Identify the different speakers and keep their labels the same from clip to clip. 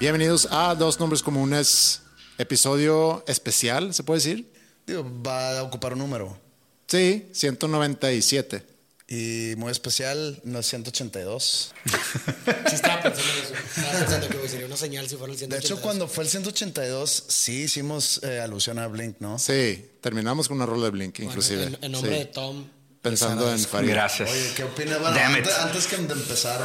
Speaker 1: Bienvenidos a Dos Nombres Comunes, episodio especial, ¿se puede decir?
Speaker 2: Digo, va a ocupar un número.
Speaker 1: Sí, 197.
Speaker 2: Y muy especial, no es 182.
Speaker 3: Sí, estaba pensando en eso. Estaba pensando que sería una señal si fuera el
Speaker 2: De
Speaker 3: 182.
Speaker 2: hecho, cuando fue el 182, sí hicimos eh, alusión a Blink, ¿no?
Speaker 1: Sí, terminamos con una rola de Blink,
Speaker 3: Bueno,
Speaker 1: inclusive.
Speaker 3: En, en nombre
Speaker 1: Sí.
Speaker 3: de Tom.
Speaker 1: Pensando en Farid.
Speaker 4: Gracias.
Speaker 2: Oye, ¿qué
Speaker 4: it.
Speaker 2: antes, antes que de empezar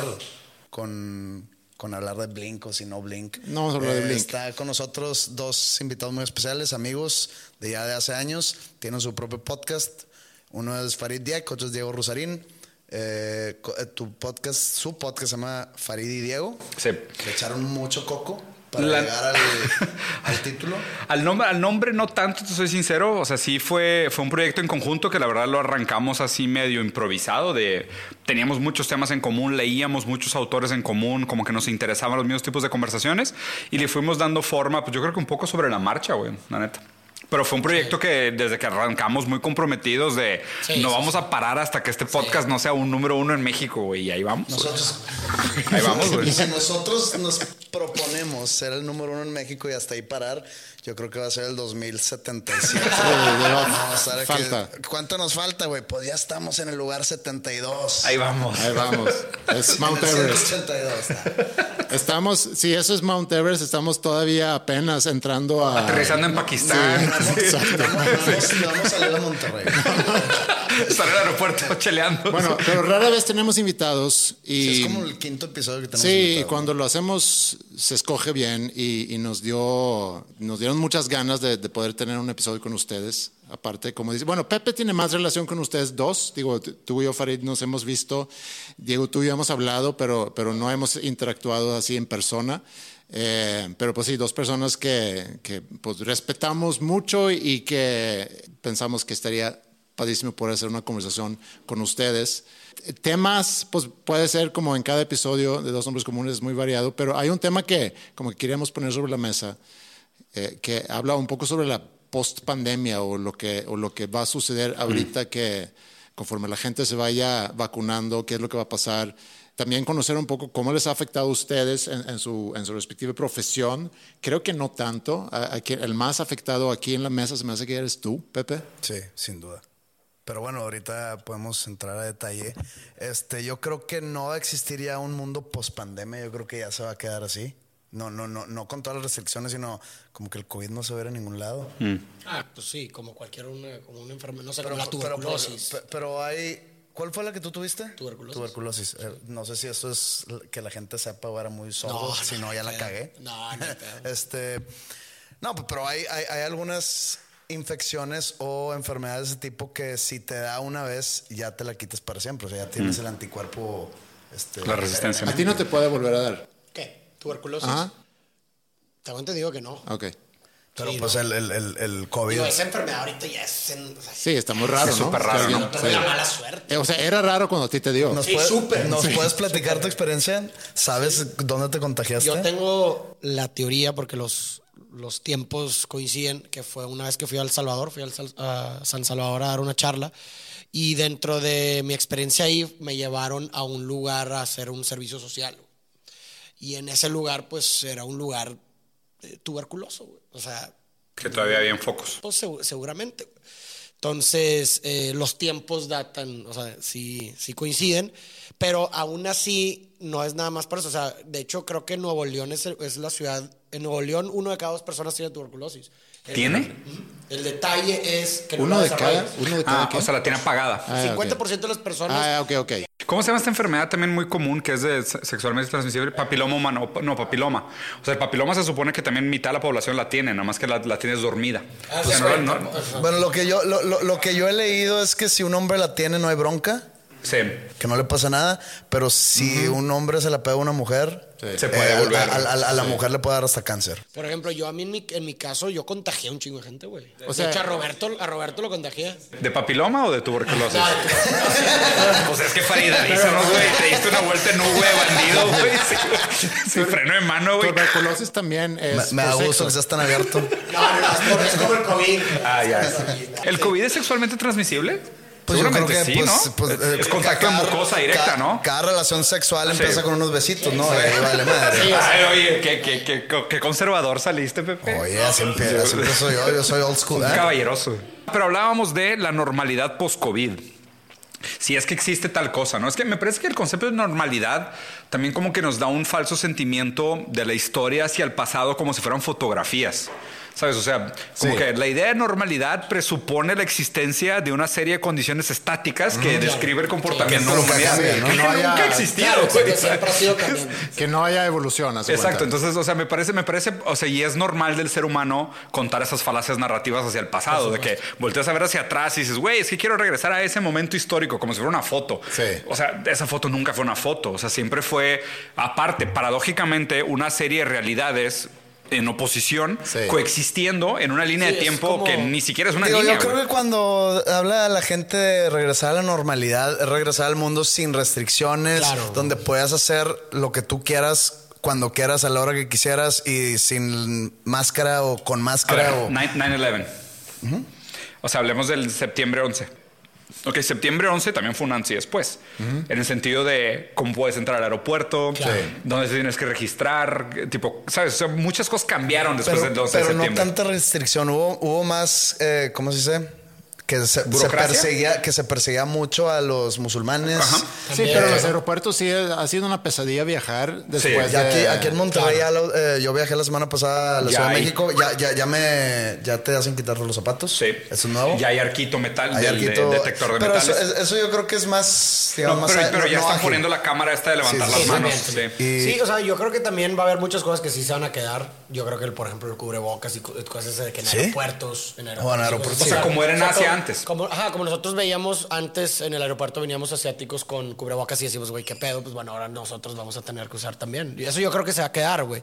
Speaker 2: con, con hablar de Blink o si no Blink.
Speaker 1: No vamos a hablar de Blink.
Speaker 2: Está con nosotros dos invitados muy especiales, amigos de ya de hace años. Tienen su propio podcast. Uno es Farid Diak, otro es Diego Rosarín. Eh, eh, tu podcast, su podcast se llama Farid y Diego.
Speaker 4: Sí.
Speaker 2: Le echaron mucho coco para
Speaker 4: La-
Speaker 2: llegar al, al título.
Speaker 4: Al nombre, al nombre no tanto, te soy sincero. O sea, sí fue, fue un proyecto en conjunto que la verdad lo arrancamos así medio improvisado. De, teníamos muchos temas en común, leíamos muchos autores en común, como que nos interesaban los mismos tipos de conversaciones y le fuimos dando forma, pues yo creo que un poco sobre la marcha, güey, la neta. Pero fue un proyecto que desde que arrancamos muy comprometidos de
Speaker 3: Sí,
Speaker 4: no
Speaker 3: sí,
Speaker 4: vamos
Speaker 3: sí.
Speaker 4: a parar hasta que este podcast no sea un número uno en México, güey. Y ahí vamos.
Speaker 2: Nosotros,
Speaker 4: Ahí vamos, güey.
Speaker 2: si nosotros nos proponemos ser el número uno en México y hasta ahí parar, yo creo que va a ser el 2077. Vamos a ver
Speaker 1: falta.
Speaker 2: qué- ¿Cuánto nos falta, güey? Pues ya estamos en el lugar 72.
Speaker 4: Ahí vamos.
Speaker 1: Ahí vamos. Es Mount
Speaker 2: En el
Speaker 1: Everest.
Speaker 2: 182.
Speaker 1: Estamos, si eso es Mount Everest, estamos todavía apenas entrando a.
Speaker 4: Aterrizando en Pakistán.
Speaker 1: Exacto.
Speaker 2: Vamos, vamos a salir a Monterrey.
Speaker 4: Estar en el aeropuerto cheleando.
Speaker 1: Bueno, pero rara vez tenemos invitados y.
Speaker 2: Sí, es como el quinto episodio que tenemos.
Speaker 1: Sí,
Speaker 2: invitado.
Speaker 1: cuando lo hacemos se escoge bien y, y nos dio nos dieron muchas ganas de, de poder tener un episodio con ustedes. Aparte, como dice, bueno, Pepe tiene más relación con ustedes dos. Digo, tú y yo, Farid, nos hemos visto. Diego, tú y yo hemos hablado, pero, pero no hemos interactuado así en persona. Eh, pero pues sí, dos personas que, que pues respetamos mucho y que pensamos que estaría padrísimo poder hacer una conversación con ustedes. Temas, pues puede ser como en cada episodio de Dos Hombres Comunes, es muy variado, pero hay un tema que como que queríamos poner sobre la mesa, eh, que habla un poco sobre la post-pandemia o, lo que, o lo que va a suceder ahorita que conforme la gente se vaya vacunando, qué es lo que va a pasar. También conocer un poco cómo les ha afectado a ustedes en, en su, en su respectiva profesión. Creo que no tanto. A- a quien- el más afectado aquí en la mesa se me hace que eres tú, Pepe.
Speaker 2: Sí, sin duda. Pero bueno, ahorita podemos entrar a detalle. Este, yo creo que no va a existir ya un mundo post pandemia. Yo creo que ya se va a quedar así. No, no, no, no con todas las restricciones, sino como que el COVID no se va a ver en ningún lado.
Speaker 3: Ah, pues sí, como cualquier una, como una enfermedad. No sé,
Speaker 2: Pero,
Speaker 3: como la
Speaker 2: pero-
Speaker 3: tuberculosis.
Speaker 2: pero- pero hay. ¿Cuál fue la que tú tuviste?
Speaker 3: Tuberculosis.
Speaker 2: Tuberculosis. Eh, no sé si eso es que la gente sepa o era muy sordo.
Speaker 3: No,
Speaker 2: si
Speaker 3: no,
Speaker 2: ya la cagué.
Speaker 3: no, no,
Speaker 2: este. No, pero hay, hay, hay algunas infecciones o enfermedades de ese tipo que si te da una vez ya te la quitas para siempre. O sea, ya tienes el anticuerpo. Este,
Speaker 4: La resistencia.
Speaker 1: A ti no te puede volver a dar.
Speaker 3: ¿Qué? ¿Tuberculosis?
Speaker 1: Ajá.
Speaker 3: Tengo entendido que no.
Speaker 1: Ok.
Speaker 2: Pero
Speaker 3: Sí,
Speaker 2: pues
Speaker 3: no.
Speaker 2: el, el, el, el COVID.
Speaker 3: Digo, esa enfermedad ahorita ya es. En, o sea,
Speaker 1: Sí, está muy raro,
Speaker 4: Es
Speaker 1: ¿no?
Speaker 4: súper raro,
Speaker 1: alguien-
Speaker 4: ¿no?
Speaker 3: Pero
Speaker 1: sí.
Speaker 3: la mala suerte.
Speaker 1: Eh, O sea, era raro cuando a ti te dio.
Speaker 2: ¿Nos,
Speaker 3: Sí,
Speaker 2: puedes,
Speaker 3: súper.
Speaker 2: ¿nos
Speaker 3: Sí.
Speaker 2: puedes platicar tu experiencia? ¿Sabes dónde te contagiaste?
Speaker 3: Yo tengo la teoría, porque los, los tiempos coinciden, que fue una vez que fui a El Salvador, fui al a San Salvador a dar una charla, y dentro de mi experiencia ahí me llevaron a un lugar a hacer un servicio social. Y en ese lugar, pues era un lugar eh, tuberculoso, güey. O sea,
Speaker 4: Que todavía había focos.
Speaker 3: Pues segu- seguramente. Entonces, eh, los tiempos datan, o sea, sí, sí coinciden, pero aún así no es nada más por eso. O sea, de hecho, creo que Nuevo León es, es la ciudad. En Nuevo León, uno de cada dos personas tiene tuberculosis. El-
Speaker 4: ¿Tiene?
Speaker 3: El detalle es que no
Speaker 1: Uno
Speaker 3: la
Speaker 1: de cada, uno de cada
Speaker 4: Ah,
Speaker 1: qué?
Speaker 4: o sea, la tiene apagada.
Speaker 1: Ah, ok.
Speaker 3: 50% de las personas.
Speaker 1: Ah, ok, ok.
Speaker 4: ¿Cómo se llama esta enfermedad también muy común que es de se- sexualmente transmisible? Papiloma humano. No, papiloma. O sea, el papiloma se supone que también mitad de la población la tiene, nada más que la, la tienes dormida.
Speaker 3: Ah,
Speaker 4: O sea,
Speaker 3: sí,
Speaker 4: no-
Speaker 3: bueno,
Speaker 4: no-
Speaker 2: Bueno, lo que yo, lo, lo- lo que yo he leído es que si un hombre la tiene no hay bronca,
Speaker 4: sí.
Speaker 2: que no le pasa nada, pero si un hombre se la pega a una mujer,
Speaker 4: Se puede
Speaker 2: a-
Speaker 4: volver.
Speaker 2: a, a- a la mujer le puede dar hasta cáncer.
Speaker 3: Por ejemplo, yo a mí en mi, en mi caso, yo contagié a un chingo de gente, güey.
Speaker 1: O sea-
Speaker 3: sea, de hecho, a Roberto, a Roberto lo contagié.
Speaker 4: ¿De papiloma o de tuberculosis?
Speaker 3: No,
Speaker 4: Pues es que Farida, avísanos, güey. Te diste una vuelta en güey, bandido, güey. Sí, sí, freno de mano, güey.
Speaker 1: Tuberculosis también
Speaker 2: Me,
Speaker 1: es
Speaker 2: me da
Speaker 1: por
Speaker 2: gusto que seas tan abierto.
Speaker 3: no, no, es como- es como el COVID.
Speaker 4: Ah, ya. ¿El COVID es sexualmente transmisible?
Speaker 2: Pues yo creo
Speaker 4: Seguramente
Speaker 2: que
Speaker 4: sí,
Speaker 2: pues,
Speaker 4: ¿no?
Speaker 2: pues,
Speaker 4: es,
Speaker 2: eh,
Speaker 4: contacto
Speaker 2: cada-
Speaker 4: mucosa directa,
Speaker 2: cada-
Speaker 4: ¿no?
Speaker 2: Cada relación sexual
Speaker 4: Sí.
Speaker 2: empieza con unos besitos, ¿no? Y ahí vale madre.
Speaker 3: Sí,
Speaker 4: Ay, oye, qué, qué, qué, qué conservador saliste, Pepe.
Speaker 2: Oye, así empieza, siempre soy yo, yo soy old school.
Speaker 4: Un
Speaker 2: ¿eh?
Speaker 4: caballeroso. Pero hablábamos de la normalidad post-COVID. Si es que existe tal cosa, ¿no? Es que me parece que el concepto de normalidad también como que nos da un falso sentimiento de la historia hacia el pasado como si fueran fotografías. ¿Sabes? O sea, como
Speaker 1: Sí.
Speaker 4: que la idea de normalidad presupone la existencia de una serie de condiciones estáticas que describe el comportamiento de la humanidad.
Speaker 2: cambia, ¿no?
Speaker 4: Que
Speaker 1: Que no haya-
Speaker 4: nunca ha existido.
Speaker 3: Claro, que siempre ha sido cambiante.
Speaker 1: Que no haya evolución.
Speaker 4: Exacto,
Speaker 1: cuenta.
Speaker 4: entonces, o sea, me parece, me parece, o sea, y es normal del ser humano contar esas falacias narrativas hacia el pasado, de que volteas a ver hacia atrás y dices, güey, es que quiero regresar a ese momento histórico, como si fuera una foto.
Speaker 1: Sí.
Speaker 4: O sea, esa foto nunca fue una foto, o sea, siempre fue, aparte, paradójicamente, una serie de realidades en oposición,
Speaker 1: Sí.
Speaker 4: coexistiendo en una línea
Speaker 3: Sí,
Speaker 4: de tiempo
Speaker 3: como-
Speaker 4: que ni siquiera es una
Speaker 2: Digo,
Speaker 4: línea.
Speaker 2: yo creo
Speaker 4: güey.
Speaker 2: que cuando habla la gente de regresar a la normalidad, es regresar al mundo sin restricciones,
Speaker 3: Claro.
Speaker 2: donde puedas hacer lo que tú quieras, cuando quieras, a la hora que quisieras y sin máscara o con máscara.
Speaker 4: ver,
Speaker 2: o...
Speaker 4: 9- 9-11. O sea, hablemos del septiembre 11. Ok, septiembre 11 también fue un antes y después. En el sentido de cómo puedes entrar al aeropuerto, dónde te tienes que registrar, tipo, ¿sabes? O sea, muchas cosas cambiaron después
Speaker 2: pero
Speaker 4: del 11 de
Speaker 2: pero no
Speaker 4: septiembre.
Speaker 2: tanta restricción, hubo, hubo más, eh, ¿cómo se dice? Que se, se perseguía, que se perseguía mucho a los musulmanes.
Speaker 4: Ajá.
Speaker 1: Sí, pero los aeropuertos sí ha sido una pesadilla viajar después
Speaker 2: Ya
Speaker 1: de...
Speaker 2: aquí, aquí en Monterrey, ya lo- eh, yo viajé la semana pasada a la
Speaker 4: Ya
Speaker 2: Ciudad de. México. Ya, ya, ya me ya te hacen quitar los zapatos.
Speaker 4: Sí.
Speaker 2: Eso es nuevo.
Speaker 4: Ya hay arquito metal,
Speaker 2: Hay
Speaker 4: del de-
Speaker 2: arquito-
Speaker 4: detector de
Speaker 2: pero eso,
Speaker 4: metales.
Speaker 2: es- eso yo creo que es más, digamos,
Speaker 4: No,
Speaker 2: más
Speaker 4: pero,
Speaker 2: a-
Speaker 4: pero
Speaker 2: no-
Speaker 4: ya
Speaker 2: no
Speaker 4: están
Speaker 2: ágil.
Speaker 4: poniendo la cámara esta de levantar
Speaker 2: Sí,
Speaker 4: las
Speaker 2: sí,
Speaker 4: manos. sí.
Speaker 2: Y-
Speaker 3: Sí, o sea, yo creo que también va a haber muchas cosas que sí se van a quedar. Yo creo que, el, por ejemplo, el cubrebocas y cosas de que en
Speaker 2: ¿Sí?
Speaker 3: aeropuertos. En aeropuertos,
Speaker 2: O en aeropuertos,
Speaker 3: cosas
Speaker 2: sí.
Speaker 4: O sea, como era en Asia antes.
Speaker 3: Como, ajá, como nosotros veíamos antes en el aeropuerto, veníamos asiáticos con cubrebocas y decimos, güey, qué pedo. Pues bueno, ahora nosotros vamos a tener que usar también. Y eso yo creo que se va a quedar, güey.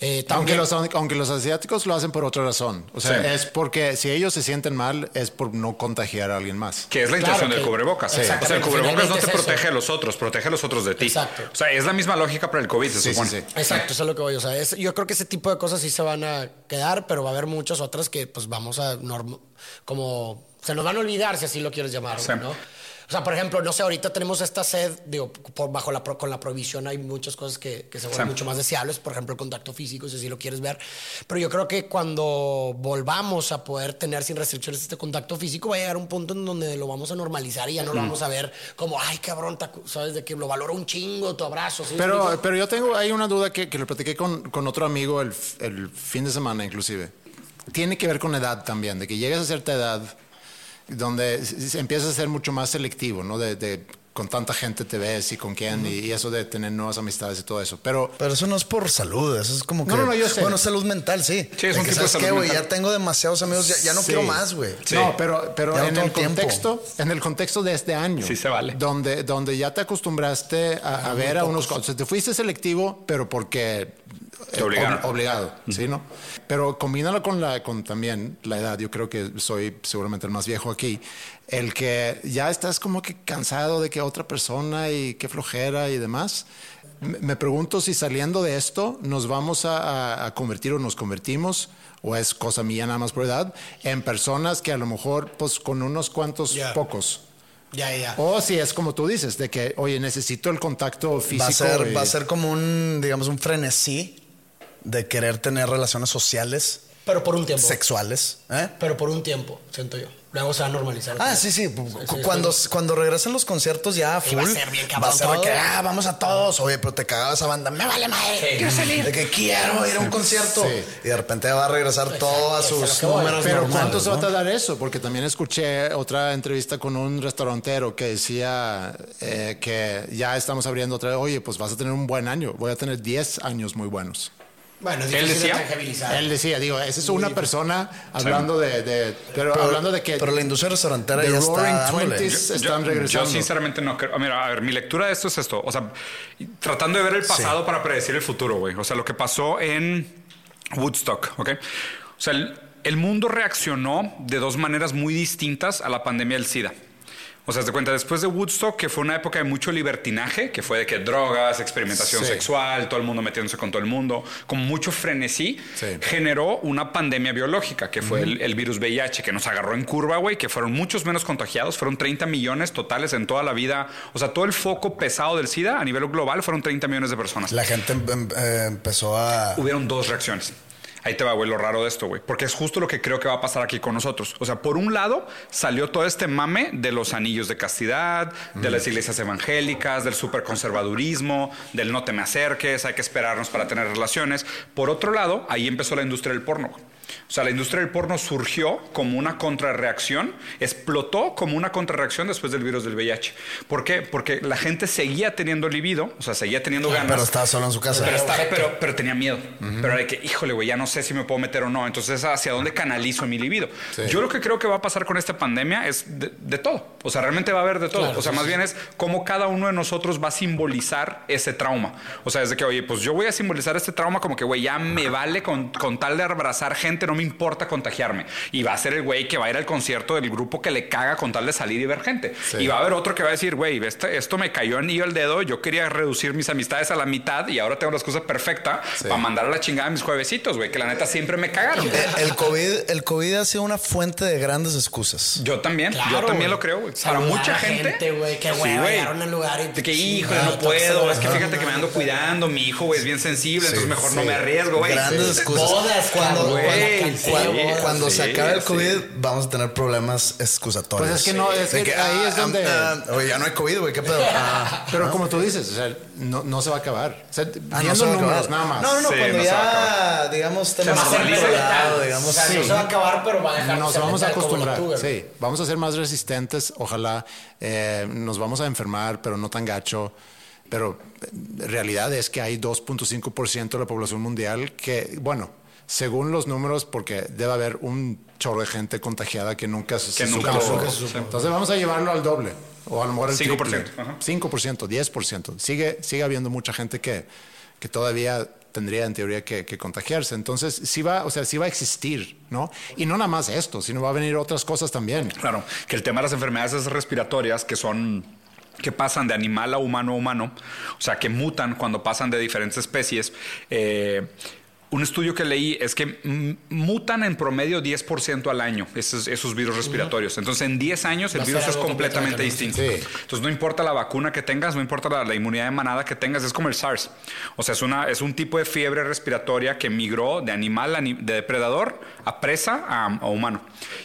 Speaker 3: Eh,
Speaker 1: Aunque los, aunque los asiáticos lo hacen por otra razón. O sea,
Speaker 4: Sí.
Speaker 1: es porque si ellos se sienten mal, es por no contagiar a alguien más.
Speaker 4: Que es la
Speaker 3: Claro,
Speaker 4: intención del
Speaker 3: que-
Speaker 4: cubrebocas.
Speaker 3: Sí.
Speaker 4: O sea, el cubrebocas no te
Speaker 3: es eso.
Speaker 4: protege a los otros, protege a los otros de ti.
Speaker 3: Exacto.
Speaker 4: O sea, es la misma lógica para el COVID, se
Speaker 1: Sí, sí,
Speaker 4: supone.
Speaker 1: sí.
Speaker 3: Exacto, eso es lo que voy. O sea, es- yo creo que ese tipo de cosas sí se van a quedar, pero va a haber muchas otras que pues vamos a norm- como se nos van a olvidar si así lo quieres llamar,
Speaker 4: Sí.
Speaker 3: ¿no? O sea, por ejemplo, no sé, ahorita tenemos esta sed, digo, por, bajo la, con la prohibición hay muchas cosas que, que se vuelven
Speaker 4: Sí.
Speaker 3: mucho más deseables, por ejemplo, el contacto físico, si así lo quieres ver. Pero yo creo que cuando volvamos a poder tener sin restricciones este contacto físico, va a llegar un punto en donde lo vamos a normalizar y ya no lo vamos a ver como, ay, cabrón, sabes, de que lo valoro un chingo, tu abrazo. ¿sí
Speaker 1: Pero, pero yo tengo, hay una duda que, que le platiqué con, con otro amigo el, el fin de semana inclusive. Tiene que ver con edad también, de que llegas a cierta edad donde empiezas a ser mucho más selectivo, ¿no? De, de con tanta gente te ves y con quién y, y eso de tener nuevas amistades y todo eso. Pero
Speaker 2: Pero eso no es por salud, eso es como que.
Speaker 1: No, no, no, yo sé.
Speaker 2: Bueno, salud mental, sí.
Speaker 4: Sí, es un
Speaker 2: que,
Speaker 4: tipo de
Speaker 2: ¿sabes
Speaker 4: salud
Speaker 2: qué, güey?
Speaker 4: mental.
Speaker 2: Ya tengo demasiados amigos, ya, ya no
Speaker 1: Sí.
Speaker 2: quiero más, güey.
Speaker 4: Sí.
Speaker 1: No, pero, pero
Speaker 2: no
Speaker 1: en el
Speaker 2: tiempo.
Speaker 1: contexto, en el contexto de este año,
Speaker 4: Sí se vale.
Speaker 1: donde, donde ya te acostumbraste a, a ver a unos cosas. Te fuiste selectivo, pero porque
Speaker 4: Te obligaron.
Speaker 1: ob- obligado, sí, ¿no? Pero combínalo con la, con también la edad. Yo creo que soy seguramente el más viejo aquí. El que ya estás como que cansado de que otra persona y qué flojera y demás. Me pregunto si saliendo de esto nos vamos a, a- a convertir o nos convertimos, o es cosa mía nada más por edad, en personas que a lo mejor, pues con unos cuantos pocos.
Speaker 3: Ya, ya.
Speaker 1: O si es como tú dices, de que, oye, necesito el contacto físico.
Speaker 2: Va a, ser,
Speaker 1: y-
Speaker 2: va a ser como un, digamos, un frenesí de querer tener relaciones sociales.
Speaker 3: Pero por un tiempo.
Speaker 2: sexuales. ¿eh?
Speaker 3: Pero por un tiempo, siento yo. Luego se va a normalizar.
Speaker 2: Ah, sí, sí. Cuando, cuando regresen los conciertos ya full.
Speaker 3: va a ser bien
Speaker 2: va
Speaker 3: cabrón
Speaker 2: a ser de que, ah, vamos a todos. Oye, pero te cagaba esa banda. Me vale madre.
Speaker 3: Sí.
Speaker 2: Quiero salir. De que quiero ir a un concierto.
Speaker 1: Sí.
Speaker 2: Y de repente va a regresar todo a sus
Speaker 3: voy.
Speaker 2: números
Speaker 1: Pero
Speaker 2: normales,
Speaker 1: ¿cuánto se va a tardar eso? Porque también escuché otra entrevista con un restaurantero que decía eh, que ya estamos abriendo otra vez. Oye, pues vas a tener un buen año. Voy a tener 10 años muy buenos.
Speaker 3: Bueno, es
Speaker 4: ¿Él decía?
Speaker 1: Él decía, digo, esa es una persona hablando de, de- pero, hablando de que
Speaker 2: Pero la industria restaurantera
Speaker 1: The
Speaker 2: ya
Speaker 1: Roaring
Speaker 2: está dándole.
Speaker 1: Twenties
Speaker 4: Yo-
Speaker 1: están
Speaker 4: yo,
Speaker 1: regresando.
Speaker 4: Yo sinceramente no creo. Mira, a ver, mi lectura de esto es esto. O sea, tratando de ver el pasado para predecir el futuro, güey. O sea, lo que pasó en Woodstock, ¿ok? O sea, el, el mundo reaccionó de dos maneras muy distintas a la pandemia del SIDA. O sea, te cuenta, después de Woodstock, que fue una época de mucho libertinaje, que fue de que drogas, experimentación
Speaker 1: Sí.
Speaker 4: sexual, todo el mundo metiéndose con todo el mundo, con mucho frenesí,
Speaker 1: Sí.
Speaker 4: generó una pandemia biológica, que fue el, el virus VIH, que nos agarró en curva, güey, que fueron muchos menos contagiados, fueron 30 millones totales en toda la vida. O sea, todo el foco pesado del SIDA a nivel global fueron 30 millones de personas.
Speaker 2: La gente em- em- eh, empezó a.
Speaker 4: Hubieron dos reacciones. Ahí te va, güey, lo raro de esto, güey. Porque es justo lo que creo que va a pasar aquí con nosotros. O sea, por un lado, salió todo este mame de los anillos de castidad, de las iglesias evangélicas, del superconservadurismo, del no te me acerques, hay que esperarnos para tener relaciones. Por otro lado, ahí empezó la industria del porno. güey. O sea, la industria del porno surgió como una contrarreacción, explotó como una contrarreacción después del virus del VIH. ¿Por qué? Porque la gente seguía teniendo libido, o sea, seguía teniendo ganas.
Speaker 2: Pero estaba solo en su casa.
Speaker 4: Pero, estaba- pero, pero tenía miedo. Pero de que, híjole, güey, ya no sé si me puedo meter o no. Entonces, ¿hacia dónde canalizo mi libido? Yo lo que creo que va a pasar con esta pandemia es de, de todo. O sea, realmente va a haber de todo. o sea, más bien es cómo cada uno de nosotros va a simbolizar ese trauma. O sea, es de que, oye, pues yo voy a simbolizar este trauma como que, güey, ya me vale con, con tal de abrazar gente, no me importa contagiarme. Y va a ser el güey que va a ir al concierto del grupo que le caga con tal de salir y ver gente. Y va a haber otro que va a decir, güey, este- esto me cayó anillo al dedo, yo quería reducir mis amistades a la mitad y ahora tengo la excusa perfecta para mandar a la chingada a mis juevesitos, güey, que la neta siempre me cagaron.
Speaker 2: Eh, El COVID, el COVID ha sido una fuente de grandes excusas.
Speaker 4: Yo también, yo también lo creo, güey. Para mucha gente.
Speaker 3: güey, hueva,
Speaker 4: güey.
Speaker 3: llegaron al lugar y-
Speaker 4: De que,
Speaker 3: güey,
Speaker 4: no puedo. Es que fíjate que me ando cuidando. Mi hijo, güey, es bien sensible, entonces mejor no me arriesgo, güey.
Speaker 2: Grandes excusas.
Speaker 3: Bodas,
Speaker 2: cuando,
Speaker 3: cabrón,
Speaker 4: güey,
Speaker 3: la
Speaker 4: sí,
Speaker 2: cuando, cuando se
Speaker 4: Sí,
Speaker 2: acabe el
Speaker 4: sí.
Speaker 2: COVID, vamos a tener problemas excusatorios.
Speaker 1: Pues es que no, es
Speaker 2: De
Speaker 1: que ahí es donde-
Speaker 2: ah, oye, ya no hay COVID, güey, ¿qué pedo? Ah,
Speaker 1: Pero como tú dices, o sea, no, no se va a acabar. O sea,
Speaker 2: ah,
Speaker 1: viendo
Speaker 2: se va
Speaker 1: números
Speaker 2: acabar.
Speaker 1: nada más.
Speaker 2: No, no, no,
Speaker 4: Sí,
Speaker 2: cuando
Speaker 4: no
Speaker 2: ya, digamos,
Speaker 4: normalizado,
Speaker 3: letal.
Speaker 2: digamos,
Speaker 3: o sea,
Speaker 2: sí.
Speaker 3: no se va a acabar, pero va a dejar de
Speaker 1: Nos vamos a acostumbrar, sí. Vamos a ser más resistentes, ojalá. eh, nos vamos a enfermar, pero no tan gacho. Pero eh, realidad es que hay 2.5% de la población mundial que, bueno, según los números, porque debe haber un chorro de gente contagiada que nunca se,
Speaker 4: Que
Speaker 1: se
Speaker 4: nunca
Speaker 1: supo.
Speaker 4: supo.
Speaker 1: Entonces vamos a llevarlo al doble. O a lo mejor el
Speaker 4: 5%,
Speaker 1: triple.
Speaker 4: ajá.
Speaker 1: 5%, 10%. Sigue, sigue habiendo mucha gente que, que todavía tendría en teoría que, que contagiarse. Entonces, sí va, o sea, sí va a existir, ¿no? Y no nada más esto, sino va a venir otras cosas también.
Speaker 4: Claro, que el tema de las enfermedades respiratorias que son que pasan de animal a humano a humano, o sea, que mutan cuando pasan de diferentes especies. eh, un estudio que leí es que mutan en promedio 10% al año esos, esos virus respiratorios. Entonces, en 10 años el virus es completamente distinto.
Speaker 1: Sí.
Speaker 4: Entonces, no importa la vacuna que tengas, no importa la, la inmunidad de manada que tengas, es como el SARS. O sea, es, una, es un tipo de fiebre respiratoria que migró de animal, a de depredador a presa a, a humano.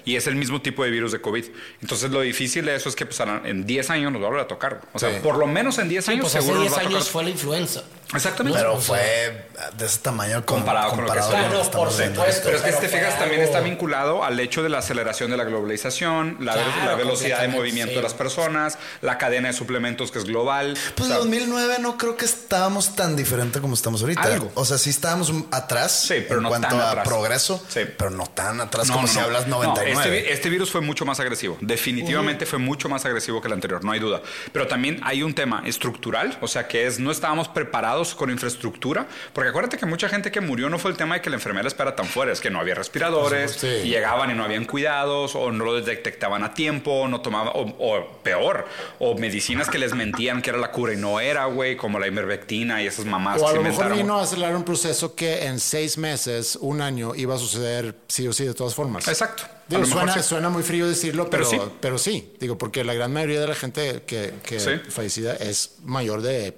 Speaker 4: Y es el mismo tipo de virus de COVID. Entonces, lo difícil de eso es que pues, en 10 años nos va a volver a tocar. O sea,
Speaker 1: Sí.
Speaker 4: por lo menos en 10
Speaker 3: Sí,
Speaker 4: años
Speaker 3: pues hace
Speaker 4: seguro nos
Speaker 3: 10
Speaker 4: va a tocar.
Speaker 3: años fue la influenza.
Speaker 4: Exactamente.
Speaker 2: Pero fue de ese tamaño
Speaker 4: Comparado con lo que
Speaker 2: con
Speaker 3: Claro, por supuesto.
Speaker 4: Pero es que si te fijas, también está vinculado al hecho de la aceleración de la globalización, la,
Speaker 3: Claro,
Speaker 4: la velocidad de movimiento
Speaker 3: sí.
Speaker 4: de las personas, la cadena de suplementos que es global.
Speaker 2: Pues
Speaker 4: O sea,
Speaker 2: en 2009 no creo que estábamos tan diferente como estamos ahorita.
Speaker 4: Algo.
Speaker 2: O sea, sí estábamos atrás
Speaker 4: Sí, pero
Speaker 2: en
Speaker 4: no
Speaker 2: cuanto
Speaker 4: tan
Speaker 2: a
Speaker 4: atrás.
Speaker 2: progreso,
Speaker 4: Sí.
Speaker 2: pero no tan atrás
Speaker 4: No,
Speaker 2: como
Speaker 4: no,
Speaker 2: si hablas
Speaker 4: No,
Speaker 2: 99.
Speaker 4: este, este virus fue mucho más agresivo. Definitivamente fue mucho más agresivo que el anterior, no hay duda. Pero también hay un tema estructural, o sea, que es no estábamos preparados con infraestructura. Porque acuérdate que mucha gente que murió no fue el tema de que la enfermedad espera tan fuera, es que no había respiradores,
Speaker 1: Sí.
Speaker 4: y llegaban y no habían cuidados, o no lo detectaban a tiempo, no tomaban, o, o peor, o medicinas que les mentían que era la cura y no era, güey, como la ivermectina y esas mamás
Speaker 1: O a
Speaker 4: que
Speaker 1: lo mejor vino a acelerar un proceso que en seis meses, un año, iba a suceder sí o sí de todas formas.
Speaker 4: Exacto.
Speaker 1: Digo, suena,
Speaker 4: sí.
Speaker 1: suena muy frío decirlo,
Speaker 4: Pero
Speaker 1: pero, pero
Speaker 4: sí.
Speaker 1: sí. Digo, porque la gran mayoría de la gente que, que
Speaker 4: Sí.
Speaker 1: fallecida es mayor de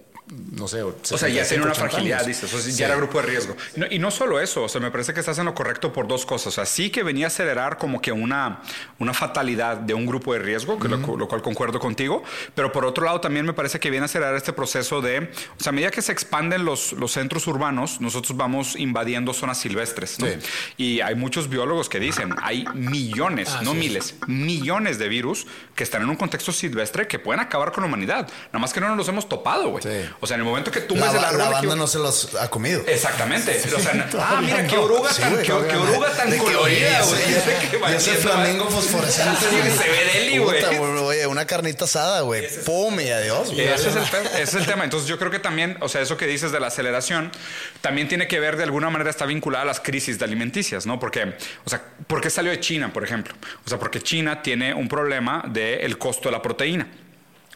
Speaker 1: no sé.
Speaker 4: O sea, ya tiene una
Speaker 1: 75, 80
Speaker 4: fragilidad,
Speaker 1: años.
Speaker 4: dices. O sea,
Speaker 1: Sí.
Speaker 4: ya era grupo de riesgo. Y no, y no solo eso, o sea, me parece que estás en lo correcto por dos cosas. O sea, sí que venía a acelerar como que una, una fatalidad de un grupo de riesgo, que lo, lo cual concuerdo contigo. Pero por otro lado, también me parece que viene a acelerar este proceso de. O sea, a medida que se expanden los, los centros urbanos, nosotros vamos invadiendo zonas silvestres. ¿no?
Speaker 1: Sí.
Speaker 4: Y hay muchos biólogos que dicen, hay millones,
Speaker 3: Ah,
Speaker 4: no
Speaker 3: sí.
Speaker 4: miles, millones de virus que están en un contexto silvestre que pueden acabar con la humanidad. Nada más que no nos los hemos topado, güey.
Speaker 1: Sí.
Speaker 4: O sea, en el momento que tú
Speaker 2: La,
Speaker 4: ves el árbol
Speaker 2: la banda no se los ha comido.
Speaker 4: Exactamente. O sea, ah, mira, qué oruga
Speaker 2: Sí,
Speaker 4: tan,
Speaker 2: güey,
Speaker 4: qué, qué oruga tan
Speaker 2: De
Speaker 4: colorida, güey.
Speaker 2: y ese flamingo fosforescente,
Speaker 4: Sí,
Speaker 2: güey.
Speaker 4: se ve deli, güey.
Speaker 2: Puta, Oye, una carnita asada, güey. Pum, y adiós, güey.
Speaker 4: Ese es, el tema, ese es el tema. Entonces yo creo que también, o sea, eso que dices de la aceleración, también tiene que ver de alguna manera, está vinculada a las crisis de alimenticias, ¿no? Porque, o sea, ¿por qué salió de China, por ejemplo? O sea, porque China tiene un problema del costo de la proteína.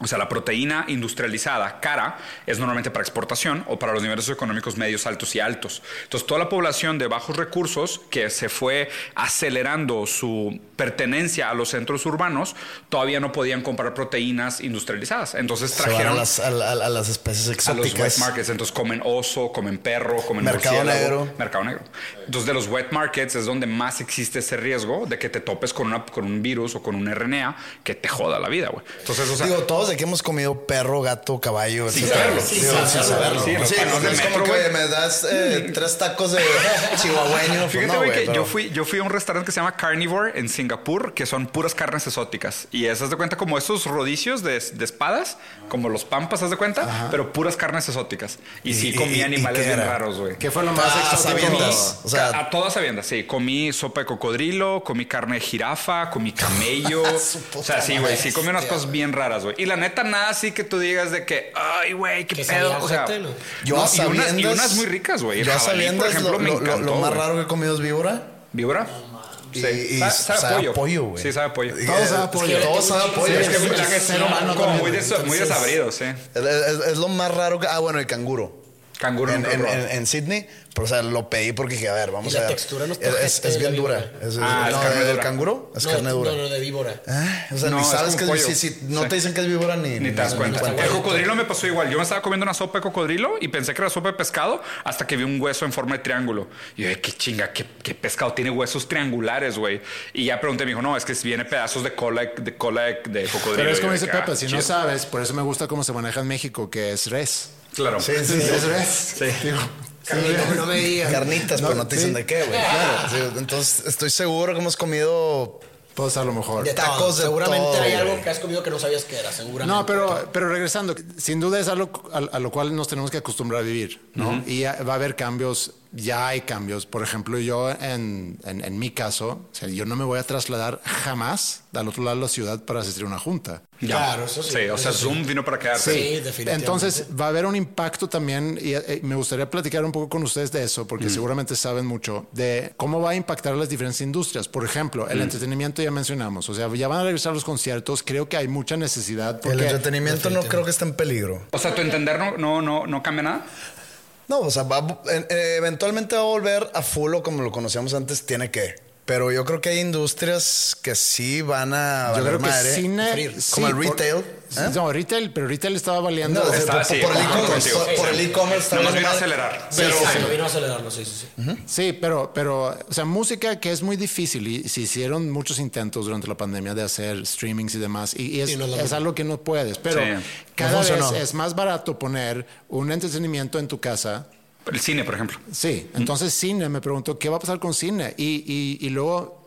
Speaker 4: O sea, la proteína industrializada cara es normalmente para exportación o para los niveles económicos medios, altos y altos. Entonces, toda la población de bajos recursos que se fue acelerando su pertenencia a los centros urbanos, todavía no podían comprar proteínas industrializadas. Entonces,
Speaker 2: van a
Speaker 4: trajeron
Speaker 2: las, a, la- a las especies
Speaker 4: a los wet
Speaker 2: exóticas.
Speaker 4: markets. Entonces comen oso, comen perro, comen
Speaker 2: Mercado negro.
Speaker 4: Mercado negro. Entonces de los wet markets es donde más existe ese riesgo de que te topes con, una, con un virus o con un RNA que te joda la vida, güey. Entonces, o sea,
Speaker 2: Digo, todos de que hemos comido perro, gato, caballo,
Speaker 4: Sin saberlo. Sin. Sí, los
Speaker 2: Sí,
Speaker 4: palos
Speaker 2: no es como
Speaker 4: metro,
Speaker 2: que me das eh, tres tacos de chihuahueño. pues
Speaker 4: Fíjate, güey, que
Speaker 2: pero-
Speaker 4: yo fui, yo fui a un restaurante que se llama Carnivore en Singapur, que son puras carnes exóticas. Y esas de cuenta como esos rodicios de, de espadas, como los pampas, haz de cuenta, pero puras carnes exóticas. Y,
Speaker 2: ¿Y-
Speaker 4: sí comí animales bien raros, güey.
Speaker 1: ¿Qué fue lo más
Speaker 2: Ah,
Speaker 1: exótico?
Speaker 2: O sea,
Speaker 4: a todas sabiendas, sí. Comí sopa de cocodrilo, comí carne de jirafa, comí camello. O sea, sí, güey, sí comí unas cosas bien raras, güey. Y la neta, nada así que tú digas de que, ay, güey, qué
Speaker 3: Que
Speaker 4: pedo. O sea,
Speaker 3: ¿no?
Speaker 2: Yo
Speaker 4: no, y, unas, y unas muy ricas, güey. El
Speaker 2: Yo a
Speaker 4: jabalí, por
Speaker 2: sabiendas,
Speaker 4: ejemplo,
Speaker 2: lo,
Speaker 4: me
Speaker 2: lo- lo- lo más raro que he comido es víbora.
Speaker 4: ¿Víbora?
Speaker 2: Y-
Speaker 4: Sí.
Speaker 2: y
Speaker 4: Sa- sabe,
Speaker 2: sabe
Speaker 4: a
Speaker 2: a pollo, güey.
Speaker 4: Sí, sabe a pollo.
Speaker 2: Y-
Speaker 1: Todo sabe pollo.
Speaker 2: Todo sabe pollo.
Speaker 4: Es que
Speaker 1: es ser humano
Speaker 4: como muy, desabrido, sí.
Speaker 2: Es, es- es lo más raro que. Ah, bueno, el canguro.
Speaker 4: Canguro
Speaker 2: en, Sydney, pero o sea, lo pedí porque dije, a ver, vamos
Speaker 3: Y la
Speaker 2: a ver.
Speaker 3: textura no está
Speaker 2: es, es, es bien dura. Es,
Speaker 4: Ah, es
Speaker 2: no,
Speaker 4: carne
Speaker 2: ¿El
Speaker 4: dura.
Speaker 2: canguro? Es
Speaker 3: no,
Speaker 2: carne dura.
Speaker 3: No, no, de víbora.
Speaker 2: Ah, o sea,
Speaker 4: No,
Speaker 2: ni
Speaker 4: es
Speaker 2: sabes que
Speaker 4: pollo.
Speaker 2: si, si no
Speaker 4: Sí.
Speaker 2: te dicen que es víbora ni,
Speaker 4: Ni te das cuenta.
Speaker 3: cuenta.
Speaker 4: El cocodrilo me pasó igual. Yo me estaba comiendo una sopa de cocodrilo y pensé que era sopa de pescado hasta que vi un hueso en forma de triángulo. Y yo, "Ay, qué chinga, qué, qué pescado tiene huesos triangulares, güey. Y ya pregunté, me dijo, no, es que viene pedazos de cola de, cola de, de cocodrilo.
Speaker 1: Pero es como dice
Speaker 4: que,
Speaker 1: Pepe,
Speaker 4: ah,
Speaker 1: si no sabes, por eso me gusta cómo se maneja en México, que es res.
Speaker 4: Claro.
Speaker 2: Sí, sí, sí.
Speaker 1: Es res. Digo,
Speaker 3: No, no me digas.
Speaker 2: Carnitas,
Speaker 1: No,
Speaker 2: pero no te dicen
Speaker 1: sí.
Speaker 2: de qué, güey. Claro. Sí, entonces, estoy seguro que hemos comido.
Speaker 1: pues a lo mejor.
Speaker 3: De
Speaker 2: Tacos de
Speaker 3: seguramente
Speaker 2: todo,
Speaker 3: hay algo que has comido que no sabías que era, seguramente.
Speaker 1: No, pero, pero regresando, sin duda es algo a, a lo cual nos tenemos que acostumbrar a vivir, ¿no? Y va a haber cambios, ya hay cambios. Por ejemplo, yo en, en, en mi caso, o sea, yo no me voy a trasladar jamás al otro lado de la ciudad para asistir a una junta.
Speaker 4: Ya.
Speaker 3: Claro, eso sí,
Speaker 4: Sí, o sea,
Speaker 3: eso sí.
Speaker 4: Zoom vino para quedarse.
Speaker 3: Sí, definitivamente.
Speaker 1: Entonces va a haber un impacto también y eh, me gustaría platicar un poco con ustedes de eso porque seguramente saben mucho de cómo va a impactar las diferentes industrias. Por ejemplo, el entretenimiento ya mencionamos, o sea, ya van a regresar los conciertos, creo que hay mucha necesidad
Speaker 2: El
Speaker 1: porque
Speaker 2: entretenimiento no creo que esté en peligro.
Speaker 4: O sea, tu entender no, no, no, no cambia nada.
Speaker 2: No, o sea, va en- eh, eventualmente va a volver a full o como lo conocíamos antes, tiene que. Pero yo creo que hay industrias que sí van a
Speaker 1: yo creo que
Speaker 2: madre.
Speaker 1: cine, sí,
Speaker 2: Como el
Speaker 1: por-
Speaker 2: retail. ¿eh?
Speaker 1: No, retail, pero retail estaba valiendo.
Speaker 2: No,
Speaker 4: Está-
Speaker 2: por,
Speaker 4: sí,
Speaker 2: por el e-commerce. Por, el
Speaker 4: Nomás
Speaker 2: valiendo
Speaker 4: vino a acelerar.
Speaker 3: Sí,
Speaker 2: Pero,
Speaker 3: vino a acelerarlo, sí, sí, sí.
Speaker 1: Sí, pero, pero, o sea, música que es muy difícil y se hicieron muchos intentos durante la pandemia de hacer streamings y demás y, y es,
Speaker 3: no
Speaker 1: algo que no puedes, pero
Speaker 4: Sí.
Speaker 1: cada
Speaker 2: No
Speaker 1: vez es más barato poner un entretenimiento en tu casa.
Speaker 4: El cine, por ejemplo.
Speaker 1: Sí, entonces cine, me pregunto, ¿qué va a pasar con cine? Y, y, y luego,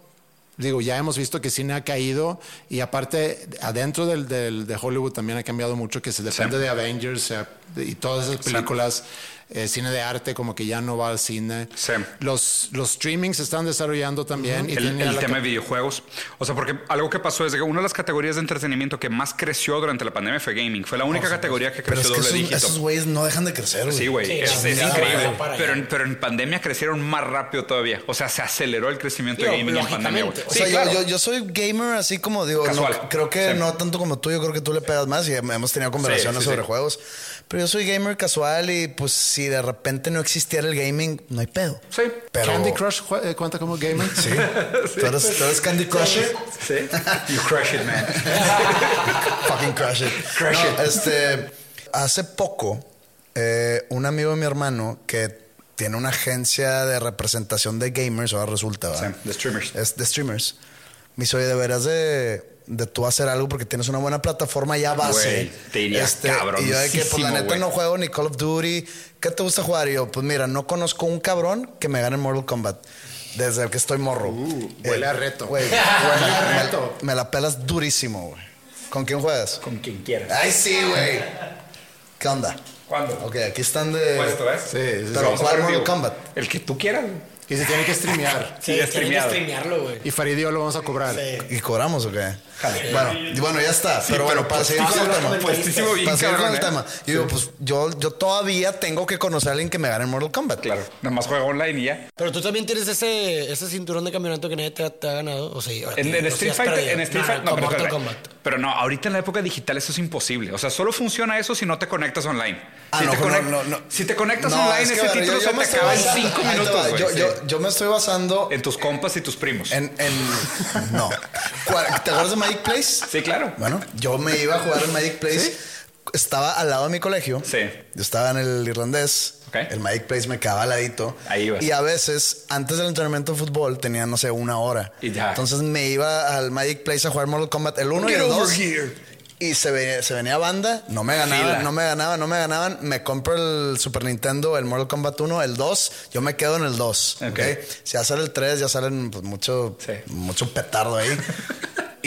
Speaker 1: digo, ya hemos visto que cine ha caído y aparte, adentro del, del- de Hollywood también ha cambiado mucho, que se depende
Speaker 4: Sí.
Speaker 1: de Avengers y todas esas películas. Eh, cine de arte como que ya no va al cine.
Speaker 4: Sí.
Speaker 1: Los, los streamings se están desarrollando también. y
Speaker 4: el,
Speaker 1: tienen
Speaker 4: el
Speaker 1: la
Speaker 4: tema de videojuegos. O sea, porque algo que pasó es que una de las categorías de entretenimiento que más creció durante la pandemia fue gaming. Fue la única categoría que
Speaker 2: pero
Speaker 4: creció
Speaker 2: es que
Speaker 4: doble
Speaker 2: esos, güeyes no dejan de crecer, güey.
Speaker 4: Sí, güey.
Speaker 3: Sí,
Speaker 4: es, es increíble. pero, pero en pandemia crecieron más rápido todavía. O sea, se aceleró el crecimiento de
Speaker 3: Digo,
Speaker 4: gaming en pandemia,
Speaker 3: lógicamente.
Speaker 2: O
Speaker 4: Sí,
Speaker 2: sea,
Speaker 4: claro.
Speaker 2: yo, yo, yo soy gamer así como digo, no,
Speaker 4: Casual.
Speaker 2: creo que
Speaker 4: Sí.
Speaker 2: no tanto como tú, yo creo que tú le pegas más y hemos tenido conversaciones
Speaker 4: sí,
Speaker 2: sobre
Speaker 4: sí.
Speaker 2: juegos. Pero yo soy gamer casual y pues si de repente no existiera el gaming, no hay pedo.
Speaker 4: Sí.
Speaker 2: Pero
Speaker 1: Candy Crush eh, cuenta como gamer.
Speaker 2: Sí. ¿Tú, eres, tú eres Candy Crusher.
Speaker 4: Sí. You crush it, man.
Speaker 2: Fucking crush it.
Speaker 4: Crush
Speaker 2: No,
Speaker 4: it.
Speaker 2: Este, hace poco eh, un amigo de mi hermano que tiene una agencia de representación de gamers, ahora resulta, ¿verdad?
Speaker 4: Sí, de streamers.
Speaker 2: Es de streamers. Me dice, oye, deberías de, de tú hacer algo porque tienes una buena plataforma ya base.
Speaker 4: Güey, te iría
Speaker 2: Y yo de que, pues la neta
Speaker 4: güey.
Speaker 2: no juego ni Call of Duty. ¿Qué te gusta jugar? Y yo, pues mira, no conozco un cabrón que me gane en Mortal Kombat. Desde que estoy morro.
Speaker 1: Uh, huele a reto.
Speaker 2: Güey,
Speaker 1: Huele a
Speaker 2: me-
Speaker 1: reto.
Speaker 2: Me, la pelas durísimo, güey. ¿Con quién juegas?
Speaker 4: Con quien quieras.
Speaker 2: Ay, sí, güey. ¿Qué onda?
Speaker 4: ¿Cuándo?
Speaker 2: Ok, aquí están de.
Speaker 4: Puesto, ¿ves?
Speaker 1: Sí, sí, sí.
Speaker 2: Pero ¿cuál Mortal. Kombat?
Speaker 4: El que tú quieras. güey.
Speaker 1: Y se tiene que streamear.
Speaker 3: Sí,
Speaker 4: streameado.
Speaker 3: streamearlo, güey.
Speaker 1: Y Farid y yo lo vamos a cobrar.
Speaker 3: Sí.
Speaker 2: ¿Y cobramos o qué? Bueno, y bueno, ya está. pero bueno,
Speaker 4: pero
Speaker 2: para seguir con el tema.
Speaker 4: Puestísimo bien,
Speaker 2: Para seguir con el tema. Yo digo, pues yo, yo todavía tengo que conocer a alguien que me gane en Mortal Kombat.
Speaker 4: Claro. Nada más juega online y ya.
Speaker 3: Pero tú también tienes ese, ese cinturón de campeonato que nadie te, ha- te ha ganado. O sea,
Speaker 4: En, en Street Fighter,
Speaker 3: perdido.
Speaker 4: en Street Fighter, no,
Speaker 3: Mortal Kombat.
Speaker 4: pero no, ahorita en la época digital eso es imposible. O sea, solo funciona eso si no te conectas online.
Speaker 2: Ah,
Speaker 4: si,
Speaker 2: no,
Speaker 4: te
Speaker 2: no,
Speaker 4: conect-
Speaker 2: no, no.
Speaker 4: si te conectas
Speaker 2: No,
Speaker 4: online,
Speaker 2: es que,
Speaker 4: ese
Speaker 2: ver,
Speaker 4: título
Speaker 2: yo- yo
Speaker 4: se
Speaker 2: me
Speaker 4: te acaba en cinco minutos.
Speaker 2: Yo,
Speaker 4: sí.
Speaker 2: yo, yo me estoy basando
Speaker 4: En tus compas y tus primos.
Speaker 2: en, en- no. ¿Cuál- ¿Te acuerdas de Magic Place?
Speaker 4: Sí, claro.
Speaker 2: Bueno, yo me iba a jugar en Magic Place. Estaba al lado de mi colegio.
Speaker 4: Sí.
Speaker 2: Yo estaba en el irlandés.
Speaker 4: Ok.
Speaker 2: El Magic Place me quedaba al ladito.
Speaker 4: Ahí ibas.
Speaker 2: Y a veces, antes del entrenamiento de fútbol, tenía, no sé, una hora.
Speaker 4: Y ya.
Speaker 2: Entonces me iba al Magic Place a jugar Mortal Kombat el 1 y el
Speaker 4: over
Speaker 2: 2.
Speaker 4: here.
Speaker 2: Y se, ve- se venía banda, no me
Speaker 4: Fila.
Speaker 2: ganaban, no me ganaban, no me ganaban. Me compro el Super Nintendo, el Mortal Kombat 1, el 2. Yo me quedo en el 2.
Speaker 4: Ok.
Speaker 2: ¿ok? Si ya sale el 3, ya salen pues, mucho,
Speaker 4: Sí.
Speaker 2: mucho petardo ahí.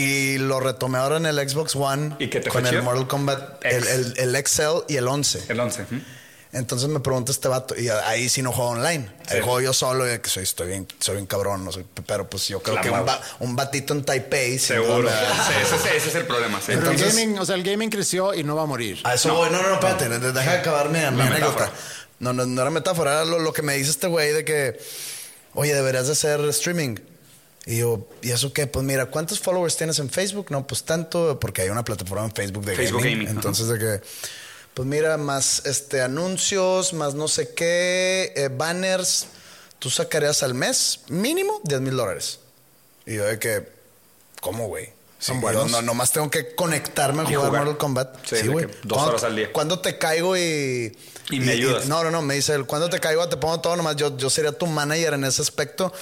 Speaker 2: y lo retomé ahora en el Xbox One
Speaker 4: ¿Y qué te
Speaker 2: con el
Speaker 4: chido?
Speaker 2: Mortal Kombat, el, el, el XL y el 11.
Speaker 4: El 11. ¿hmm?
Speaker 2: Entonces me pregunta este vato, y ahí sí no juego online. Ahí
Speaker 4: Sí.
Speaker 2: juego yo solo, y que soy, estoy bien, soy bien cabrón, no soy, pero pues yo creo
Speaker 4: La
Speaker 2: que un, va- un batito en Taipei.
Speaker 4: Seguro. Sí, ese, es- ese es el problema. sí.
Speaker 1: Pero
Speaker 2: Entonces-
Speaker 1: el gaming, o sea, el gaming creció y no va a morir.
Speaker 2: A eso voy. No, no, no, espérate. de- Deja de acabar mi, mi anécdota.
Speaker 4: metáfora.
Speaker 2: No, no, no era metáfora. Era lo, lo que me dice este güey de que, oye, deberías de hacer streaming. Y yo, ¿y eso qué? Pues mira, ¿cuántos followers tienes en Facebook? No, pues tanto, porque hay una plataforma en Facebook de
Speaker 4: Facebook
Speaker 2: gaming.
Speaker 4: Gaming,
Speaker 2: Entonces, de que, pues mira, más este anuncios, más no sé qué, eh, banners. Tú sacarías al mes mínimo 10 mil dólares. Y yo de que, ¿cómo, güey?
Speaker 1: Son
Speaker 2: Sí,
Speaker 1: buenos.
Speaker 2: yo no, nomás tengo que conectarme a jugar,
Speaker 4: jugar.
Speaker 2: Mortal Kombat.
Speaker 4: Sí,
Speaker 2: güey.
Speaker 4: dos
Speaker 2: ¿Cuándo-
Speaker 4: horas al día.
Speaker 2: ¿Cuándo te caigo y...
Speaker 4: Y me ayudas.
Speaker 2: no, no, no. Me dice, él, ¿cuándo te caigo? Te pongo todo nomás. Yo, yo sería tu manager en ese aspecto.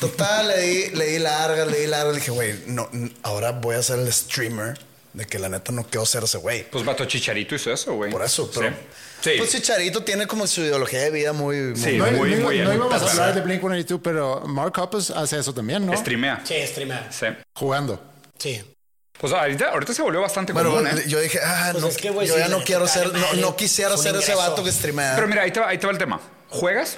Speaker 2: Total, le di, le di largas, le di largas. Le dije, güey, no, ahora voy a ser el streamer de que la neta no quiero ser ese güey.
Speaker 4: Pues Vato Chicharito hizo eso, güey.
Speaker 2: Por eso, pero...
Speaker 4: Sí. Sí.
Speaker 2: Pues Chicharito tiene como su ideología de vida muy... muy-
Speaker 4: Sí.
Speaker 1: no,
Speaker 4: muy,
Speaker 1: no-
Speaker 4: muy
Speaker 1: no íbamos a hablar de Blink 182, pero Mark Hoppus hace eso también, ¿no?
Speaker 4: Streamea.
Speaker 3: Sí, streamear.
Speaker 4: Sí.
Speaker 1: Jugando.
Speaker 3: Sí.
Speaker 4: Pues ahorita, ahorita se volvió bastante
Speaker 2: Bueno,
Speaker 4: común, ¿eh?
Speaker 2: yo dije, ah,
Speaker 3: Pues
Speaker 2: no,
Speaker 3: es que, güey,
Speaker 2: yo
Speaker 3: sí,
Speaker 2: ya no quiero ser, no, quisiera ser ese vato que streamea.
Speaker 4: Pero mira, ahí te, va, ahí te va el tema. ¿Juegas?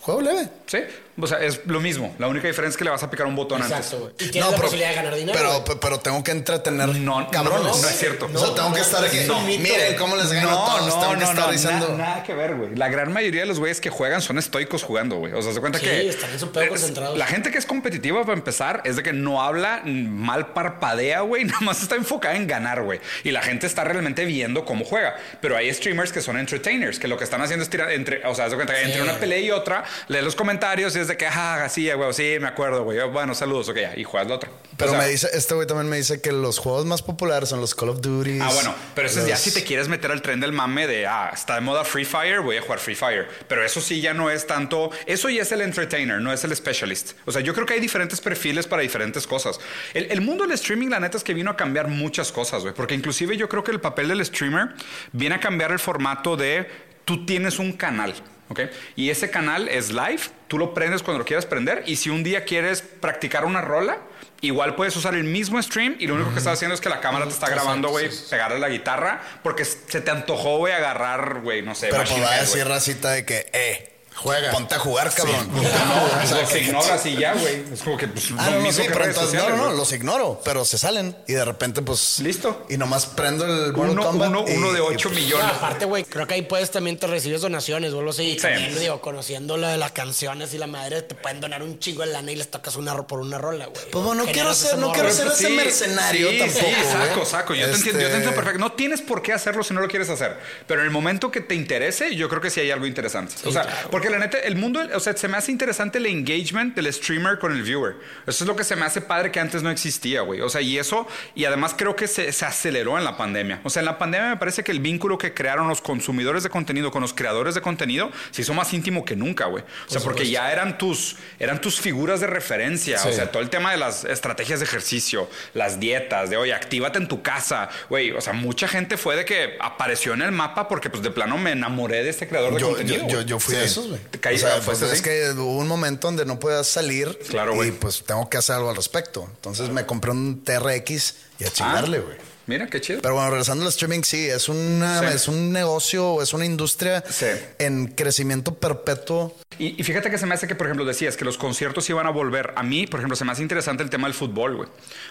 Speaker 2: Juego leve.
Speaker 4: Sí. O sea, es lo mismo. La única diferencia es que le vas a picar un botón
Speaker 3: Exacto,
Speaker 4: antes.
Speaker 3: güey. Y tienes la posibilidad de ganar dinero.
Speaker 2: Pero, pero tengo que entretener
Speaker 4: No,
Speaker 2: cabrones.
Speaker 4: no, no es cierto.
Speaker 2: o sea, tengo que estar aquí. Miren cómo les gano todos. tengo que estar diciendo.
Speaker 4: na- nada que ver, güey. La gran mayoría de los güeyes que juegan son estoicos jugando, güey. O sea, se cuenta
Speaker 3: Sí,
Speaker 4: que.
Speaker 3: están en su pedo
Speaker 4: es-
Speaker 3: concentrados.
Speaker 4: La gente que es competitiva, para empezar, es de que no habla, mal parpadea, güey. Nada más está enfocada en ganar, güey. Y la gente está realmente viendo cómo juega. Pero hay streamers que son entertainers, que lo que están haciendo es tirar entre. O sea, se cuenta que entre una pelea y otra, lee los comentarios y es de que, ah, sí, güey, sí, me acuerdo, güey. Bueno, saludos, ok, ya. Y juegas la otra.
Speaker 2: Pero
Speaker 4: O sea,
Speaker 2: me dice, este güey también me dice que los juegos más populares son los Call of Duty.
Speaker 4: Ah, bueno, pero eso es ya
Speaker 2: los-
Speaker 4: si te quieres meter al tren del mame de, ah, está de moda Free Fire, voy a jugar Free Fire. Pero eso sí ya no es tanto, eso ya es el entertainer, no es el specialist. O sea, yo creo que hay diferentes perfiles para diferentes cosas. El, el mundo del streaming, la neta, es que vino a cambiar muchas cosas, güey. Porque inclusive yo creo que el papel del streamer viene a cambiar el formato de, tú tienes un canal. ¿Ok? Y ese canal es live, tú lo prendes cuando lo quieras prender y si un día quieres practicar una rola, igual puedes usar el mismo stream y lo único que estás haciendo es que la cámara te está grabando, güey, pegarle la guitarra porque se te antojó, güey, agarrar, güey, no sé,
Speaker 2: Pero pues a
Speaker 4: Head,
Speaker 2: decir racita de que, eh,
Speaker 1: Juega.
Speaker 2: ponte a jugar, cabrón.
Speaker 4: No, los ignoras y ya, güey. Es como que pues,
Speaker 2: Ah,
Speaker 4: lo
Speaker 2: no, sí, pero entonces, no,
Speaker 4: sociales,
Speaker 2: no, no, los ignoro, pero se salen y de repente, pues.
Speaker 4: Listo.
Speaker 2: Y nomás prendo el Mortal
Speaker 4: Uno,
Speaker 2: Kombat
Speaker 4: uno,
Speaker 2: y-
Speaker 4: uno de
Speaker 2: y,
Speaker 4: 8
Speaker 2: pues,
Speaker 4: millones.
Speaker 3: No, aparte, güey, creo que ahí puedes también te recibes donaciones,
Speaker 4: Sí.
Speaker 3: también, digo, conociendo la de las canciones y la madre, te pueden donar un chingo de lana y les tocas una ro- por una rola, güey.
Speaker 2: Pues bueno, no quiero ser- no quiero ser ese mercenario
Speaker 4: sí,
Speaker 2: tampoco,
Speaker 4: Sí, saco,
Speaker 2: güey.
Speaker 4: saco. Yo, te entiendo, yo te
Speaker 2: Este-
Speaker 4: entiendo perfecto. No tienes por qué hacerlo si no lo quieres hacer. Pero en el momento que te interese, yo creo que sí hay algo interesante. o sea, porque porque la neta, el mundo, o sea, se me hace interesante el engagement del streamer con el viewer. Eso es lo que se me hace padre que antes no existía, güey. O sea, y eso, y además creo que se, se aceleró en la pandemia. O sea, en la pandemia me parece que el vínculo que crearon los consumidores de contenido con los creadores de contenido se hizo más íntimo que nunca, güey. O sea, porque ya eran tus, eran tus figuras de referencia. O sea, todo el tema de las estrategias de ejercicio, las dietas, de oye, actívate en tu casa, güey. O sea, mucha gente fue de que apareció en el mapa porque, pues, de plano me enamoré de este creador de
Speaker 2: Yo,
Speaker 4: contenido.
Speaker 2: yo, yo, yo fui de
Speaker 1: Sí.
Speaker 2: esos, güey.
Speaker 4: Te caí-
Speaker 2: O sea,
Speaker 4: ¿fuiste
Speaker 2: pues, es que hubo un momento donde no podía salir.
Speaker 4: Claro, güey.
Speaker 2: Y pues tengo que hacer algo al respecto. Entonces me compré un TRX y a chingarle,
Speaker 4: Ah,
Speaker 2: güey.
Speaker 4: Mira, qué chido.
Speaker 2: Pero bueno, regresando al streaming, sí, es, una,
Speaker 4: Sí.
Speaker 2: es un negocio, es una industria
Speaker 4: Sí.
Speaker 2: en crecimiento perpetuo.
Speaker 4: Y, y fíjate que se me hace que, por ejemplo, decías que los conciertos iban a volver. A mí, por ejemplo, se me hace interesante el tema del fútbol, güey.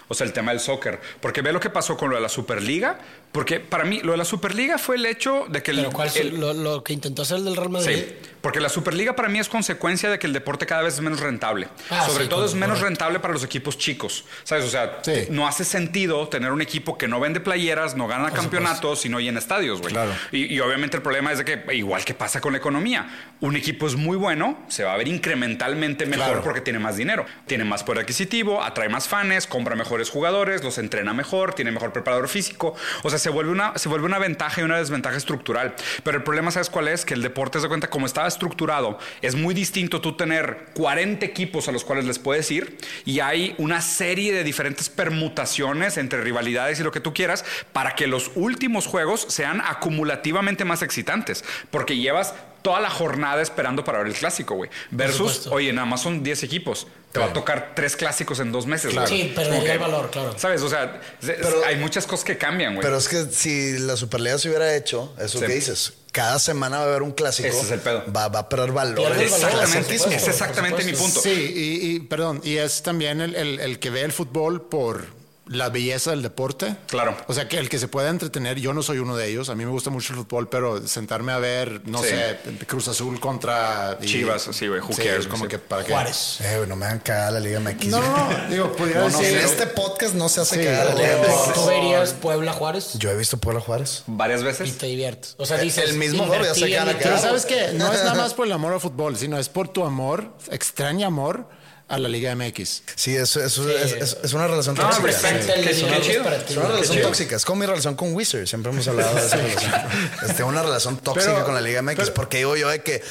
Speaker 4: O sea, el tema del soccer. Porque ve lo que pasó con lo de la Superliga. Porque para mí, lo de la Superliga fue el hecho de que el.
Speaker 3: Pero ¿cuál
Speaker 4: el-
Speaker 3: lo, lo que intentó hacer el del Real Madrid?
Speaker 4: Sí, porque la Superliga para mí es consecuencia de que el deporte cada vez es menos rentable.
Speaker 3: Ah,
Speaker 4: Sobre
Speaker 3: sí,
Speaker 4: todo es menos rentable para los equipos chicos. ¿Sabes? O sea,
Speaker 1: Sí.
Speaker 4: no hace sentido tener un equipo que no vende playeras, no gana campeonatos y no llena estadios, güey.
Speaker 1: Claro.
Speaker 4: Y, y obviamente el problema es de que, igual que pasa con la economía, un equipo es muy bueno, se va a ver incrementalmente mejor
Speaker 1: Claro.
Speaker 4: porque tiene más dinero, tiene más poder adquisitivo, atrae más fans, compra mejores jugadores, los entrena mejor, tiene mejor preparador físico. O sea, se vuelve una, se vuelve una ventaja y una desventaja estructural. Pero el problema, ¿sabes cuál es? Que el deporte se cuenta como estaba estructurado. Es muy distinto tú tener 40 equipos a los cuales les puedes ir y hay una serie de diferentes permutaciones entre rivalidades y lo que tú quieras para que los últimos juegos sean acumulativamente más excitantes. Porque llevas toda la jornada esperando para ver el clásico, güey. Versus, oye, nada más son 10 equipos. Te va a tocar tres clásicos en dos meses. güey.
Speaker 3: Sí, perdería el valor, claro.
Speaker 4: ¿Sabes? O sea, se-
Speaker 2: Pero-
Speaker 4: hay muchas cosas que cambian, güey.
Speaker 2: Pero es que si la Superliga se hubiera hecho, eso
Speaker 4: Sí.
Speaker 2: que dices, cada semana va a haber un clásico.
Speaker 4: Ese es el pedo.
Speaker 2: Va, va a perder valor.
Speaker 4: Exactamente, es exactamente mi punto.
Speaker 1: Sí, y, y, perdón, y es también el, el- el que ve el fútbol por la belleza del deporte.
Speaker 4: Claro.
Speaker 1: O sea, que el que se pueda entretener, yo no soy uno de ellos, a mí me gusta mucho el fútbol, pero sentarme a ver, no
Speaker 4: Sí.
Speaker 1: sé, Cruz Azul contra... y-
Speaker 4: Chivas, sí, güey,
Speaker 1: Sí,
Speaker 4: cares,
Speaker 1: como
Speaker 4: sí.
Speaker 1: que para qué.
Speaker 3: Juárez.
Speaker 2: Eh, güey, no me hagan cagar la Liga MX.
Speaker 1: No, no, digo, pudiera
Speaker 2: No, no,
Speaker 1: decir...
Speaker 2: este podcast no se hace
Speaker 1: Sí,
Speaker 2: cagar la Liga MX.
Speaker 3: ¿Tú verías Puebla Juárez?
Speaker 2: Yo he visto Puebla Juárez.
Speaker 4: Varias
Speaker 3: Y
Speaker 4: veces.
Speaker 3: te diviertes. O sea, dices.
Speaker 2: El mismo juego, ya
Speaker 3: mi
Speaker 1: Pero sabes que no es nada más por el amor al fútbol, sino es por tu amor, extraño amor a la Liga MX.
Speaker 2: Sí, eso, eso
Speaker 3: Sí.
Speaker 2: es, es- es una relación
Speaker 4: No,
Speaker 2: tóxica.
Speaker 4: chido.
Speaker 3: para ti.
Speaker 2: Es una relación
Speaker 3: chido.
Speaker 2: tóxica. Es como mi relación con Wizard. Siempre hemos hablado de esa relación. Este, una relación tóxica
Speaker 1: Pero-
Speaker 2: con la Liga MX.
Speaker 1: pero-
Speaker 2: porque digo yo de que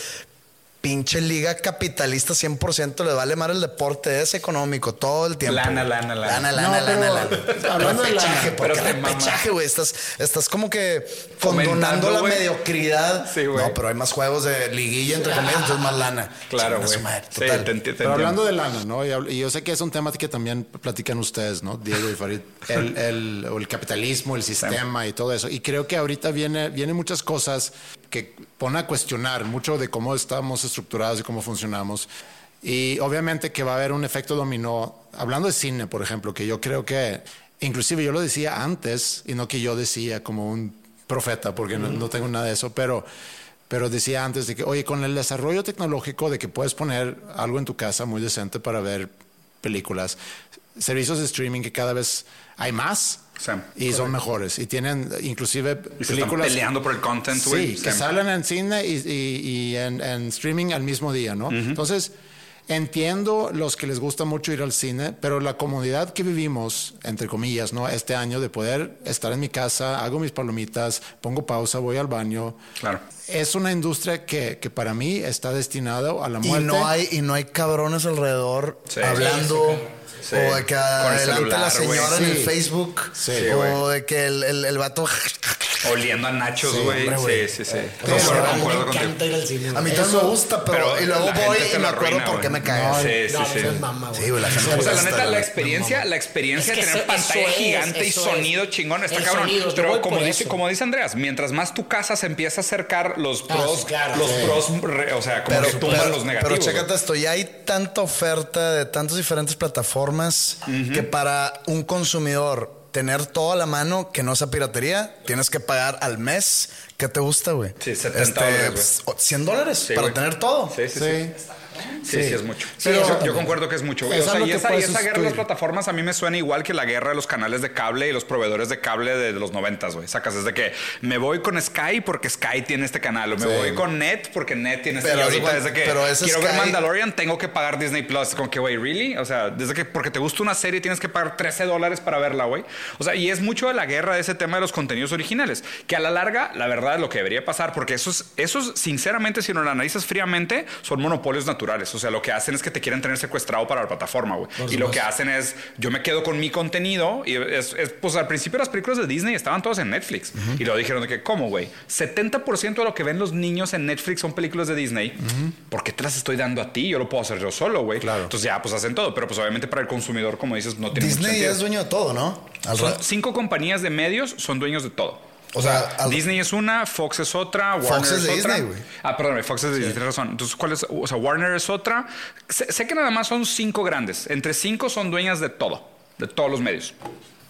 Speaker 2: pinche liga capitalista 100% le vale más el deporte. Es económico todo el tiempo.
Speaker 4: Lana,
Speaker 2: güey.
Speaker 4: lana, lana.
Speaker 2: Lana,
Speaker 1: No,
Speaker 2: lana,
Speaker 1: pero
Speaker 2: lana, lana.
Speaker 1: hablando de lana,
Speaker 2: Repechaje, ¿por
Speaker 4: pero
Speaker 2: repechaje, güey? Estás, estás como que condonando la
Speaker 4: güey.
Speaker 2: mediocridad.
Speaker 4: Sí, güey.
Speaker 2: no, pero hay más juegos de liguilla, entre comillas, entonces más lana.
Speaker 4: Claro, güey. Sí,
Speaker 2: total.
Speaker 4: te enti- te
Speaker 1: Pero
Speaker 4: entiendo.
Speaker 1: hablando de lana, ¿no? Y, yo sé que es un tema que también platican ustedes, ¿no? Diego y Farid, el, el- el capitalismo, el sistema y todo eso. Y creo que ahorita viene, vienen muchas cosas que pone a cuestionar mucho de cómo estamos estructurados y cómo funcionamos. Y obviamente que va a haber un efecto dominó. Hablando de cine, por ejemplo, que yo creo que, inclusive yo lo decía antes, y no que yo decía como un profeta, porque no, no tengo nada de eso, pero pero decía antes de que, oye, con el desarrollo tecnológico de que puedes poner algo en tu casa muy decente para ver películas, servicios de streaming que cada vez hay más
Speaker 4: Sí,
Speaker 1: y son mejores y tienen inclusive
Speaker 4: Y se están
Speaker 1: películas
Speaker 4: peleando por el content.
Speaker 1: Sí, que
Speaker 4: Sí.
Speaker 1: salen en cine y, y- y en, en streaming al mismo día, ¿no? Entonces, entiendo los que les gusta mucho ir al cine, pero la comodidad que vivimos, entre comillas, ¿no? Este año de poder estar en mi casa, hago mis palomitas, pongo pausa, voy al baño.
Speaker 4: Claro.
Speaker 1: Es una industria que, que para mí está destinada a la
Speaker 2: Y
Speaker 1: muerte.
Speaker 2: no hay, y no hay cabrones alrededor
Speaker 4: Sí.
Speaker 2: hablando.
Speaker 4: Sí.
Speaker 2: O de que adelante
Speaker 4: celular,
Speaker 2: la señora en el
Speaker 1: Sí.
Speaker 2: Facebook.
Speaker 1: Sí,
Speaker 2: o de que el, el, el vato.
Speaker 4: Oliendo a nachos, güey. Sí, sí, sí.
Speaker 1: Pero
Speaker 4: Concuerdo,
Speaker 1: a mí
Speaker 3: Me encanta ir al cine.
Speaker 2: A mí también me gusta, pero,
Speaker 4: Pero
Speaker 2: y luego voy y me acuerdo por qué me.
Speaker 4: Sí,
Speaker 3: No,
Speaker 4: sí, sí.
Speaker 3: mama.
Speaker 2: Sí, güey, la gente
Speaker 4: O sea, la neta, la experiencia, la experiencia
Speaker 3: Es que
Speaker 4: de tener pantalla gigante y sonido chingón está cabrón. Pero como dice, como dice Andreas, mientras más tu casa se empieza a acercar, los
Speaker 3: Ah,
Speaker 4: pros,
Speaker 3: sí, claro.
Speaker 4: los
Speaker 3: Sí.
Speaker 4: pros, re- o sea, como
Speaker 2: Pero,
Speaker 4: que tumban
Speaker 2: pero-
Speaker 4: los
Speaker 2: pero
Speaker 4: negativos.
Speaker 2: chécate
Speaker 4: güey.
Speaker 2: esto, ya hay tanta oferta de tantas diferentes plataformas que para un consumidor tener todo a la mano que no sea piratería, tienes que pagar al mes. ¿Qué te gusta, güey?
Speaker 4: Sí, 70 dólares, güey.
Speaker 2: pues, 100 dólares
Speaker 4: Sí,
Speaker 2: para tener todo.
Speaker 4: Sí, sí, sí.
Speaker 1: Sí.
Speaker 4: Sí, sí, es mucho.
Speaker 1: Pero-
Speaker 4: yo, yo concuerdo que es mucho. güey. O sea, y esa, y esa guerra de las plataformas a mí me suena igual que la guerra de los canales de cable y los proveedores de cable de, los noventas, güey. Sacas desde que me voy con Sky porque Sky tiene este canal, o me
Speaker 1: Sí.
Speaker 4: voy con Net porque Net tiene este.
Speaker 2: Pero
Speaker 4: y ahorita
Speaker 2: igual-
Speaker 4: desde que
Speaker 2: pero
Speaker 4: quiero ver
Speaker 2: Sky-
Speaker 4: Mandalorian tengo que pagar Disney Plus. Como que, güey, ¿really? O sea, desde que porque te gusta una serie tienes que pagar 13 dólares para verla, güey. O sea, y es mucho de la guerra de ese tema de los contenidos originales, que a la larga, la verdad, es lo que debería pasar, porque esos, esos sinceramente, si no lo analizas fríamente, son monopolios naturales. O sea, lo que hacen es que te quieren tener secuestrado para la plataforma, güey. Y lo que hacen es, yo me quedo con mi contenido, y es, es, pues al principio las películas de Disney estaban todas en Netflix. Y luego dijeron de que, ¿cómo, güey? 70% de lo que ven los niños en Netflix son películas de Disney. ¿Por qué te las estoy dando a ti? Yo lo puedo hacer yo solo, güey.
Speaker 1: Claro.
Speaker 4: Entonces ya, pues hacen todo. Pero pues obviamente para el consumidor, como dices, no tiene mucho
Speaker 2: Disney
Speaker 4: sentido.
Speaker 2: es dueño de todo, ¿no? Al
Speaker 4: Son
Speaker 2: ra-
Speaker 4: cinco compañías de medios son dueños de todo.
Speaker 2: O sea, al-
Speaker 4: Disney es una, Fox es otra, Warner
Speaker 2: Fox es de
Speaker 4: otra.
Speaker 2: Disney, güey.
Speaker 4: Ah, perdón, Fox es de Disney, tienes razón. Entonces, ¿cuál es? O sea, Warner es otra. Sé, sé que nada más son cinco grandes. Entre cinco son dueñas de todo, de todos los medios.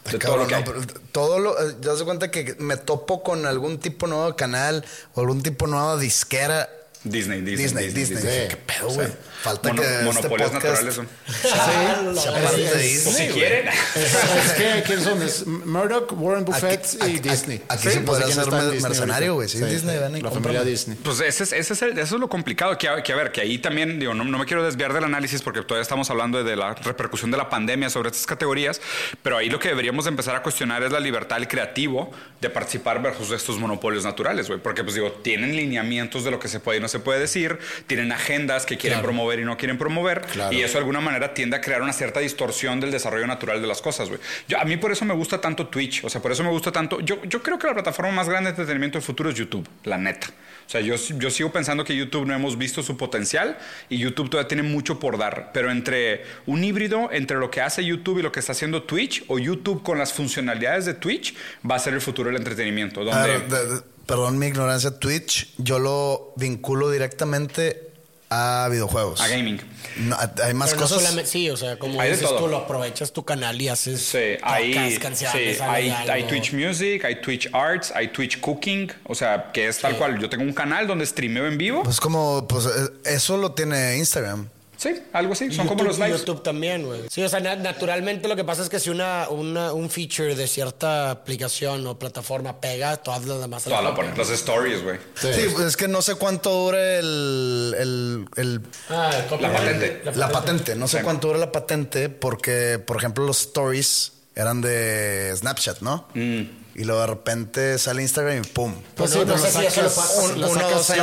Speaker 4: De todo
Speaker 2: Cabrón,
Speaker 4: lo que
Speaker 2: no, todo lo. eh, Ya se cuenta que me topo con algún tipo nuevo de canal o algún tipo nuevo de disquera.
Speaker 4: Disney, Disney,
Speaker 2: Disney, Disney.
Speaker 1: Disney.
Speaker 2: ¿Qué pedo, güey? Falta
Speaker 4: Mono-
Speaker 2: que este
Speaker 4: monopolios
Speaker 2: podcast
Speaker 4: naturales son.
Speaker 2: sea parte de
Speaker 4: Pues
Speaker 2: Disney.
Speaker 4: si
Speaker 2: güey.
Speaker 4: quieren.
Speaker 1: es que, ¿quiénes son? Es Murdoch, Warren Buffett
Speaker 2: Aquí-
Speaker 1: y
Speaker 2: aquí-
Speaker 1: Disney.
Speaker 2: aquí se
Speaker 1: Sí,
Speaker 2: podría
Speaker 1: pues, ¿quién
Speaker 2: hacer mercenario, güey. Sí, Disney, ven y
Speaker 1: La
Speaker 2: cómprame.
Speaker 1: familia Disney.
Speaker 4: Pues ese es, ese es el- eso es lo complicado. Que, que a ver, que ahí también, digo, no, no me quiero desviar del análisis porque todavía estamos hablando de la repercusión de la pandemia sobre estas categorías, pero ahí lo que deberíamos de empezar a cuestionar es la libertad del creativo de participar versus estos monopolios naturales, güey. Porque, pues digo, tienen lineamientos de lo que se puede y no se puede decir, tienen agendas que quieren promover y no quieren promover,
Speaker 1: Claro.
Speaker 4: y eso de alguna manera tiende a crear una cierta distorsión del desarrollo natural de las cosas, güey. A mí por eso me gusta tanto Twitch, o sea, por eso me gusta tanto. Yo, yo creo que la plataforma más grande de entretenimiento del futuro es YouTube, la neta. O sea, yo, yo sigo pensando que YouTube no hemos visto su potencial y YouTube todavía tiene mucho por dar. Pero entre un híbrido entre lo que hace YouTube y lo que está haciendo Twitch, o YouTube con las funcionalidades de Twitch, va a ser el futuro del entretenimiento.
Speaker 2: A
Speaker 4: Donde,
Speaker 2: ver, de- de- perdón mi ignorancia, Twitch, yo lo vinculo directamente a videojuegos.
Speaker 4: a gaming.
Speaker 2: No, hay más
Speaker 3: Pero
Speaker 2: cosas.
Speaker 3: sí, o sea, como
Speaker 4: Hay de
Speaker 3: dices
Speaker 4: todo.
Speaker 3: tú, lo aprovechas tu canal y haces
Speaker 4: Sí,
Speaker 3: podcast,
Speaker 4: hay,
Speaker 3: canciones,
Speaker 4: sí, hay Twitch Music, hay Twitch Arts, hay Twitch Cooking, o sea, que es tal cual. Yo tengo un canal donde streameo en vivo.
Speaker 2: Pues como, pues eh, eso lo tiene Instagram.
Speaker 4: Sí, algo así. Son
Speaker 3: YouTube,
Speaker 4: como los lives.
Speaker 3: YouTube también, güey. Sí, o sea, na- naturalmente lo que pasa es que si una, una, un feature de cierta aplicación o plataforma pega, todas las demás se
Speaker 4: Toda la
Speaker 3: copian.
Speaker 4: ponen, las stories, güey.
Speaker 2: Sí, pues es que no sé cuánto dure el, el, el-
Speaker 3: Ah, el.
Speaker 4: La patente.
Speaker 2: la patente. No sé
Speaker 4: Sí.
Speaker 2: cuánto dura la patente porque, por ejemplo, los stories eran de Snapchat, ¿no? Y luego de repente sale Instagram y pum.
Speaker 3: Pues
Speaker 1: sí,
Speaker 3: no, no
Speaker 1: pero
Speaker 3: sé si
Speaker 1: lo
Speaker 3: eso lo puedes, lo la no sé si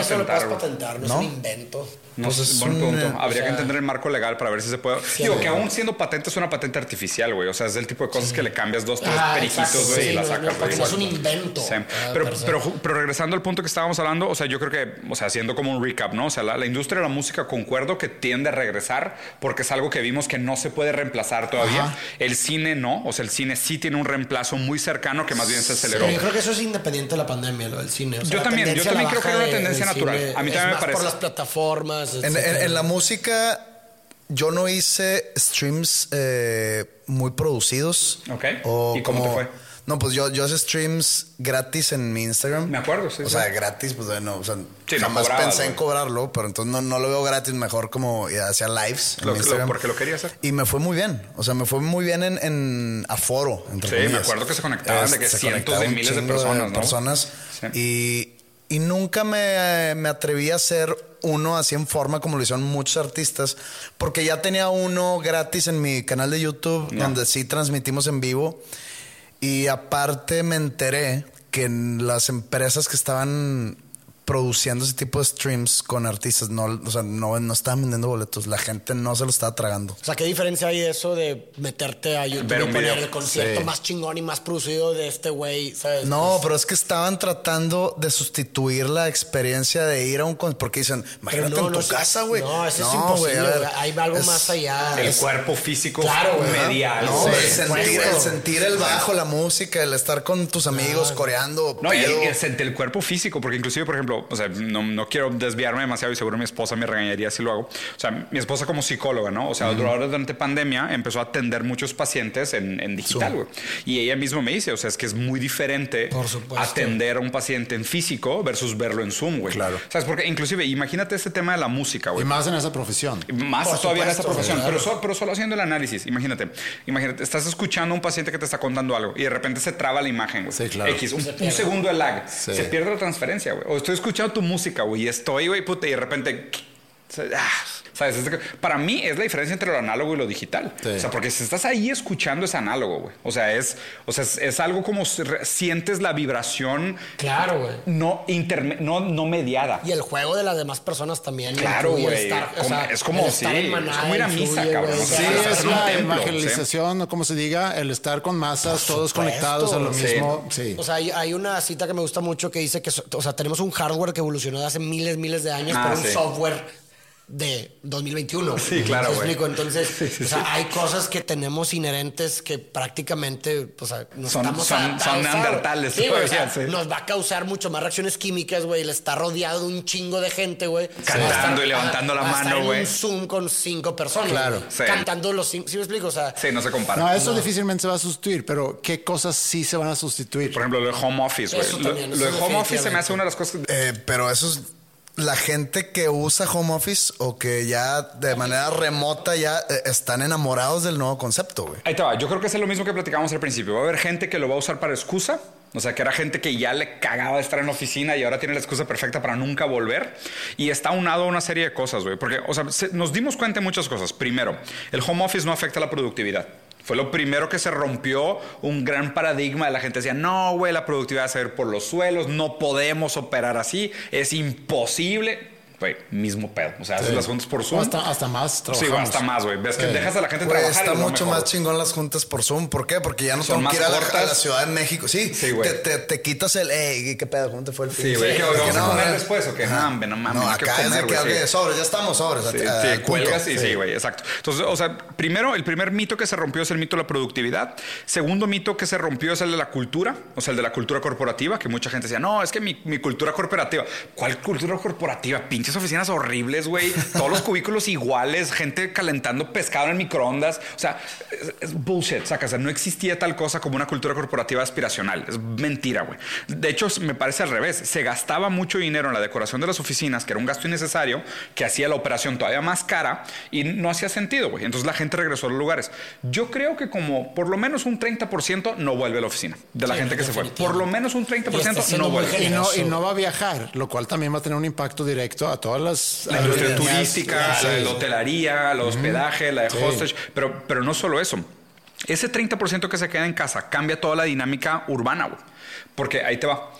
Speaker 3: eso lo puedes
Speaker 4: patentar,
Speaker 3: patentar, no,
Speaker 2: ¿No?
Speaker 3: es un invento.
Speaker 4: No
Speaker 2: Pues
Speaker 4: sé,
Speaker 2: es
Speaker 4: buen
Speaker 2: un,
Speaker 4: punto. Habría
Speaker 3: o
Speaker 4: que entender el marco legal para ver si se puede. Digo, que aún siendo patente es una patente artificial, güey. O sea, es el tipo de cosas que le cambias dos, tres
Speaker 3: Ah,
Speaker 4: periquitos,
Speaker 3: exacto,
Speaker 4: güey, y la sacas, güey.
Speaker 3: es un invento.
Speaker 4: Pero, pero, pero regresando al punto que estábamos hablando, o sea, yo creo que, o sea, haciendo como un recap, ¿no? O sea, la, la industria de la música concuerdo que tiende a regresar porque es algo que vimos que no se puede reemplazar todavía. El cine no, o sea, el cine sí tiene un reemplazo muy cercano que más bien se aceleró.
Speaker 3: Yo creo que eso es independiente de la pandemia, lo del cine. O sea,
Speaker 4: Yo también, yo también creo que era una
Speaker 3: de-
Speaker 4: tendencia natural. A mí
Speaker 3: es
Speaker 4: también me parece.
Speaker 3: por las plataformas.
Speaker 2: En, en- en la música, yo no hice streams eh, muy producidos.
Speaker 4: Ok.
Speaker 2: O
Speaker 4: ¿Y cómo te fue?
Speaker 2: No, pues yo, yo hice streams gratis en mi Instagram.
Speaker 4: Me acuerdo, sí,
Speaker 2: O
Speaker 4: sí.
Speaker 2: sea, gratis, pues bueno, o sea,
Speaker 4: Sí, no
Speaker 2: jamás pensé en cobrarlo, pero entonces no, no lo veo gratis, mejor como ya hacía lives. en
Speaker 4: Lo-
Speaker 2: mi
Speaker 4: lo-
Speaker 2: Instagram.
Speaker 4: porque lo quería hacer.
Speaker 2: Y me fue muy bien. O sea, me fue muy bien en, en aforo. Entre
Speaker 4: Sí, me acuerdo que se conectaban de que
Speaker 2: se
Speaker 4: cientos de miles de personas, ¿no?
Speaker 2: personas.
Speaker 4: Sí.
Speaker 2: Y, y nunca me, me atreví a hacer uno así en forma como lo hicieron muchos artistas, porque ya tenía uno gratis en mi canal de YouTube, donde sí transmitimos en vivo. Y aparte me enteré que en las empresas que estaban produciendo ese tipo de streams con artistas, no, o sea, no, no estaban vendiendo boletos, la gente no se lo estaba tragando.
Speaker 3: O sea, ¿qué diferencia hay de eso de meterte a YouTube
Speaker 4: Ver
Speaker 3: y poner el concierto
Speaker 2: Sí.
Speaker 3: más chingón y más producido de este güey? ¿sabes?
Speaker 2: No,
Speaker 3: Pues,
Speaker 2: pero es que estaban tratando de sustituir la experiencia de ir a un concierto. Porque dicen,
Speaker 3: pero
Speaker 2: imagínate
Speaker 3: no,
Speaker 2: en tu
Speaker 3: no
Speaker 2: casa, güey.
Speaker 3: No, eso es imposible. Hay algo
Speaker 2: es-
Speaker 3: más allá.
Speaker 4: El
Speaker 3: Es-
Speaker 4: cuerpo físico
Speaker 3: Claro,
Speaker 4: medial.
Speaker 2: No, el sentir, el sentir el bajo, la música, el estar con tus amigos coreando.
Speaker 4: No, y el, el, el cuerpo físico, porque inclusive, por ejemplo, ejemplo, o sea, no, no quiero desviarme demasiado y seguro mi esposa me regañaría si lo hago. O sea, mi esposa como psicóloga, ¿no? O sea, ahora durante pandemia empezó a atender muchos pacientes en, en digital, güey. Y ella misma me dice, o sea, es que es muy diferente
Speaker 3: Por supuesto.
Speaker 4: atender a un paciente en físico versus verlo en Zoom, güey.
Speaker 1: Claro.
Speaker 4: ¿Sabes? Porque inclusive, imagínate este tema de la música, güey.
Speaker 1: Y más en esa profesión.
Speaker 4: Más
Speaker 3: Por
Speaker 4: todavía en esta
Speaker 3: supuesto,
Speaker 4: profesión,
Speaker 3: claro.
Speaker 4: pero, solo, pero solo haciendo el análisis. Imagínate, imagínate, estás escuchando a un paciente que te está contando algo y de repente se traba la imagen, güey.
Speaker 1: Sí, claro.
Speaker 4: X, un,
Speaker 3: Se
Speaker 4: un segundo de lag.
Speaker 1: Sí.
Speaker 4: Se pierde la transferencia, güey. O estoy escuchando tu música, güey, y estoy, güey, puta, y de repente. ah, Para mí es la diferencia entre lo análogo y lo digital.
Speaker 1: Sí.
Speaker 4: O sea, porque si estás ahí escuchando es análogo, güey. O sea, es, o sea, es, es algo como sientes la vibración
Speaker 3: Claro, güey.
Speaker 4: no, interme- no, no mediada.
Speaker 3: Y el juego de las demás personas también.
Speaker 4: Claro, güey.
Speaker 3: o sea,
Speaker 4: es como, sí, es como ir a misa, cabrón.
Speaker 3: güey.
Speaker 4: O sea,
Speaker 1: Sí, es la
Speaker 4: templo,
Speaker 1: evangelización, o como se diga, el estar con masas, todos
Speaker 3: supuesto.
Speaker 1: conectados a lo
Speaker 4: Sí.
Speaker 1: mismo. Sí.
Speaker 3: O sea, hay, hay una cita que me gusta mucho que dice que, o sea, tenemos un hardware que evolucionó de hace miles, miles de años,
Speaker 4: Ah,
Speaker 3: pero un
Speaker 4: sí.
Speaker 3: software de 2021.
Speaker 4: Sí, claro,
Speaker 3: ¿Me
Speaker 4: güey.
Speaker 3: explico? Entonces, o sea, hay cosas que tenemos inherentes que prácticamente, pues, a- nos
Speaker 4: Son-
Speaker 3: estamos
Speaker 4: son- son neandertales,
Speaker 3: Sí, güey, o sea,
Speaker 4: todavía, sí.
Speaker 3: nos va a causar mucho más reacciones químicas, güey. Le está rodeado de un chingo de gente, güey.
Speaker 4: Cantando
Speaker 3: estar-
Speaker 4: y levantando la
Speaker 3: a
Speaker 4: mano,
Speaker 3: en
Speaker 4: güey.
Speaker 3: un Zoom con cinco personas.
Speaker 1: Claro.
Speaker 3: Cantando los cinco. ¿Sí me explico? O sea,
Speaker 4: Sí, no se compara.
Speaker 1: No, eso difícilmente se va a sustituir, pero ¿qué cosas sí se van a sustituir?
Speaker 4: Por ejemplo, lo de home office, güey.
Speaker 3: Eso
Speaker 4: Lo,
Speaker 3: también,
Speaker 4: lo
Speaker 3: eso
Speaker 4: de home office se me hace una de las cosas que-
Speaker 2: Eh, pero eso es la gente que usa home office o que ya de manera remota ya eh, están enamorados del nuevo concepto, güey.
Speaker 4: Ahí te va. Yo creo que es lo mismo que platicábamos al principio. Va a haber gente que lo va a usar para excusa. O sea, que era gente que ya le cagaba de estar en la oficina y ahora tiene la excusa perfecta para nunca volver. Y está unado a una serie de cosas, güey. Porque, o sea, se- nos dimos cuenta de muchas cosas. Primero, el home office no afecta la productividad. Fue lo primero que se rompió un gran paradigma de la gente. Decía, no, güey, la productividad va a ir por los suelos, no podemos operar así, es imposible. Güey, mismo pedo. O sea, haces las juntas por Zoom.
Speaker 1: Hasta, hasta más
Speaker 4: Sí,
Speaker 1: trabajamos.
Speaker 4: güey, hasta más, güey. Ves que
Speaker 1: Sí.
Speaker 4: dejas a la gente
Speaker 2: Güey,
Speaker 4: trabajar.
Speaker 2: está mucho
Speaker 4: mejor.
Speaker 2: más chingón las juntas por Zoom. ¿Por qué? Porque ya no
Speaker 4: Son
Speaker 2: tengo
Speaker 4: más
Speaker 2: que ir a la,
Speaker 4: cortas.
Speaker 2: a la Ciudad de México. Sí,
Speaker 4: Sí, güey.
Speaker 2: te, te- te quitas el, hey, ¿qué pedo? ¿Cómo te fue el fin?
Speaker 4: Sí, güey, que
Speaker 2: Porque
Speaker 4: vamos a
Speaker 2: no,
Speaker 4: comer
Speaker 2: eh.
Speaker 4: después o que no, hombre, no mames.
Speaker 2: No, acá es de que,
Speaker 4: sí.
Speaker 2: sobres, ya estamos, sobres.
Speaker 4: Sí,
Speaker 2: a-
Speaker 4: sí,
Speaker 2: punto.
Speaker 4: cuelgas y sí, güey, exacto. Entonces, o sea, primero, el primer mito que se rompió es el mito de la productividad. Segundo mito que se rompió es el de la cultura, o sea, el de la cultura corporativa, que mucha gente decía, no, es que mi, mi cultura corporativa. ¿Cuál cultura corporativa? Pinches oficinas horribles, güey. Todos los cubículos iguales, gente calentando pescado en microondas. O sea, es, es bullshit, saca. O sea, no existía tal cosa como una cultura corporativa aspiracional. Es mentira, güey. De hecho, me parece al revés. Se gastaba mucho dinero en la decoración de las oficinas, que era un gasto innecesario, que hacía la operación todavía más cara y no hacía sentido, güey. Entonces la gente regresó a los lugares. Yo creo que como por lo menos un 30% no vuelve a la oficina de la
Speaker 3: Sí,
Speaker 4: gente que se fue. Por lo menos un
Speaker 3: Y está
Speaker 4: 30%
Speaker 3: siendo
Speaker 4: no vuelve.
Speaker 1: Y no, y no va a viajar, lo cual también va a tener un impacto directo a todas las
Speaker 4: La industria turística,
Speaker 1: Sí.
Speaker 4: la hotelería, la hospedaje, la de
Speaker 1: Sí.
Speaker 4: hostage, pero, pero no solo eso. Ese 30% que se queda en casa cambia toda la dinámica urbana, güey. Porque ahí te va.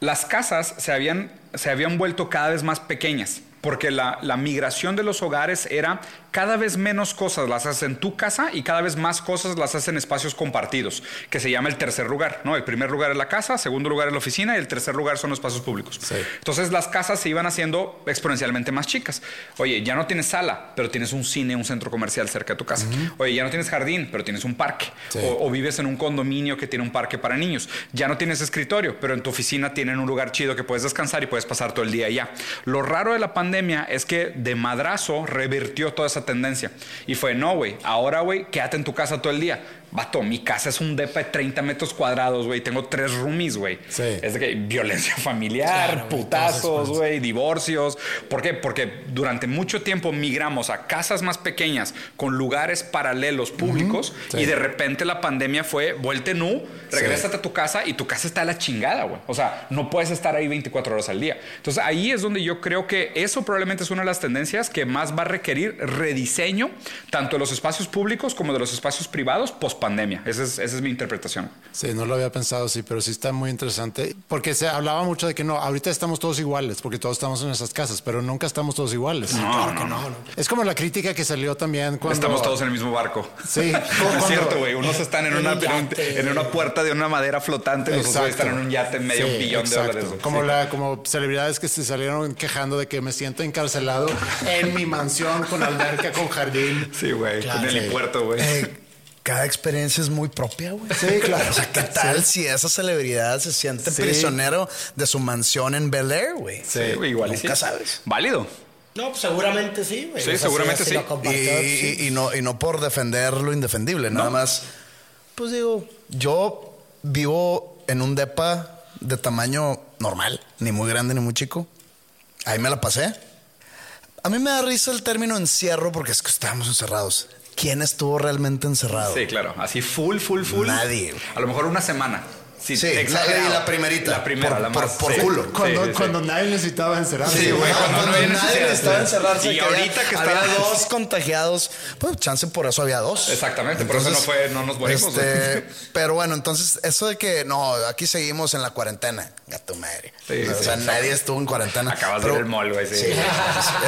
Speaker 4: Las casas se habían, se habían vuelto cada vez más pequeñas. Porque la, la migración de los hogares era cada vez menos cosas las haces en tu casa y cada vez más cosas las haces en espacios compartidos, que se llama el tercer lugar. ¿no? El primer lugar es la casa, segundo lugar es la oficina y el tercer lugar son los espacios públicos.
Speaker 1: Sí.
Speaker 4: Entonces las casas se iban haciendo exponencialmente más chicas. Oye, ya no tienes sala, pero tienes un cine, un centro comercial cerca de tu casa. Oye, ya no tienes jardín, pero tienes un parque.
Speaker 1: Sí.
Speaker 4: O, o vives en un condominio que tiene un parque para niños. Ya no tienes escritorio, pero en tu oficina tienen un lugar chido que puedes descansar y puedes pasar todo el día allá. Lo raro de la pandemia es que de madrazo revirtió toda esa tendencia. Y fue, no, güey, ahora, güey, quédate en tu casa todo el día. Vato, mi casa es un depa de 30 metros cuadrados, güey. Tengo tres roomies, güey.
Speaker 1: Sí.
Speaker 4: Es de que violencia familiar,
Speaker 3: Claro,
Speaker 4: putazos, güey, divorcios. ¿Por qué? Porque durante mucho tiempo migramos a casas más pequeñas con lugares paralelos públicos
Speaker 1: Sí.
Speaker 4: y de repente la pandemia fue vuelte nu, regrésate a tu casa y tu casa está a la chingada, güey. O sea, no puedes estar ahí 24 horas al día. Entonces ahí es donde yo creo que eso probablemente es una de las tendencias que más va a requerir rediseño tanto de los espacios públicos como de los espacios privados post pandemia. Esa es, esa es mi interpretación.
Speaker 1: Sí, no lo había pensado, sí, pero sí está muy interesante. Porque se hablaba mucho de que no, ahorita estamos todos iguales, porque todos estamos en esas casas, pero nunca estamos todos iguales.
Speaker 4: No, no, no.
Speaker 1: Es como la crítica que salió también cuando...
Speaker 4: Estamos todos en el mismo barco.
Speaker 1: Sí,
Speaker 4: es cierto, güey. Unos están en,
Speaker 3: En
Speaker 4: una,
Speaker 3: un
Speaker 4: en, una puerta de una madera flotante, los otros están en un yate en medio
Speaker 1: Sí,
Speaker 4: billón de dólares.
Speaker 1: Como,
Speaker 4: Sí.
Speaker 1: la, como celebridades que se salieron quejando de que me siento encarcelado en mi mansión con alberca, con jardín.
Speaker 4: Sí, güey.
Speaker 3: Claro,
Speaker 4: en el
Speaker 1: sí.
Speaker 4: helipuerto, güey.
Speaker 2: Eh, cada experiencia es muy propia, güey.
Speaker 1: Sí, claro.
Speaker 2: O sea, ¿qué tal si esa celebridad se siente
Speaker 1: Sí.
Speaker 2: prisionero de su mansión en Bel Air, güey?
Speaker 4: Sí, güey, igual
Speaker 2: Nunca
Speaker 4: sí.
Speaker 2: sabes.
Speaker 4: Válido.
Speaker 3: No, pues seguramente sí, güey.
Speaker 4: Sí,
Speaker 3: O sea,
Speaker 4: seguramente sí.
Speaker 3: lo
Speaker 2: Y,
Speaker 3: compartió, sí.
Speaker 2: y- y no, y no por defender lo indefendible, nada más. Pues digo, yo vivo en un depa de tamaño normal, ni muy grande ni muy chico. Ahí me la pasé. A mí me da risa el término encierro porque es que estábamos encerrados. ¿Quién estuvo realmente encerrado?
Speaker 4: Sí, claro. Así full, full, full.
Speaker 2: Nadie.
Speaker 4: A lo mejor una semana. Sí,
Speaker 2: Sí, la, la primerita.
Speaker 4: La primera,
Speaker 2: por,
Speaker 4: la más.
Speaker 2: por
Speaker 4: sí.
Speaker 2: culo.
Speaker 1: Cuando,
Speaker 4: sí, sí.
Speaker 1: cuando nadie necesitaba encerrarse.
Speaker 4: Sí, güey, cuando no
Speaker 2: nadie necesitaba encerrarse.
Speaker 4: Y
Speaker 2: que
Speaker 4: ahorita que
Speaker 2: había dos contagiados, pues chance por eso había dos.
Speaker 4: Exactamente, por eso no fue- no nos morimos,
Speaker 2: este, pero bueno, entonces eso de que no, aquí seguimos en la cuarentena, gato madre.
Speaker 4: Sí,
Speaker 2: o
Speaker 4: sí,
Speaker 2: sea, nadie estuvo en cuarentena.
Speaker 4: Acabas de ver el mall, güey, sí.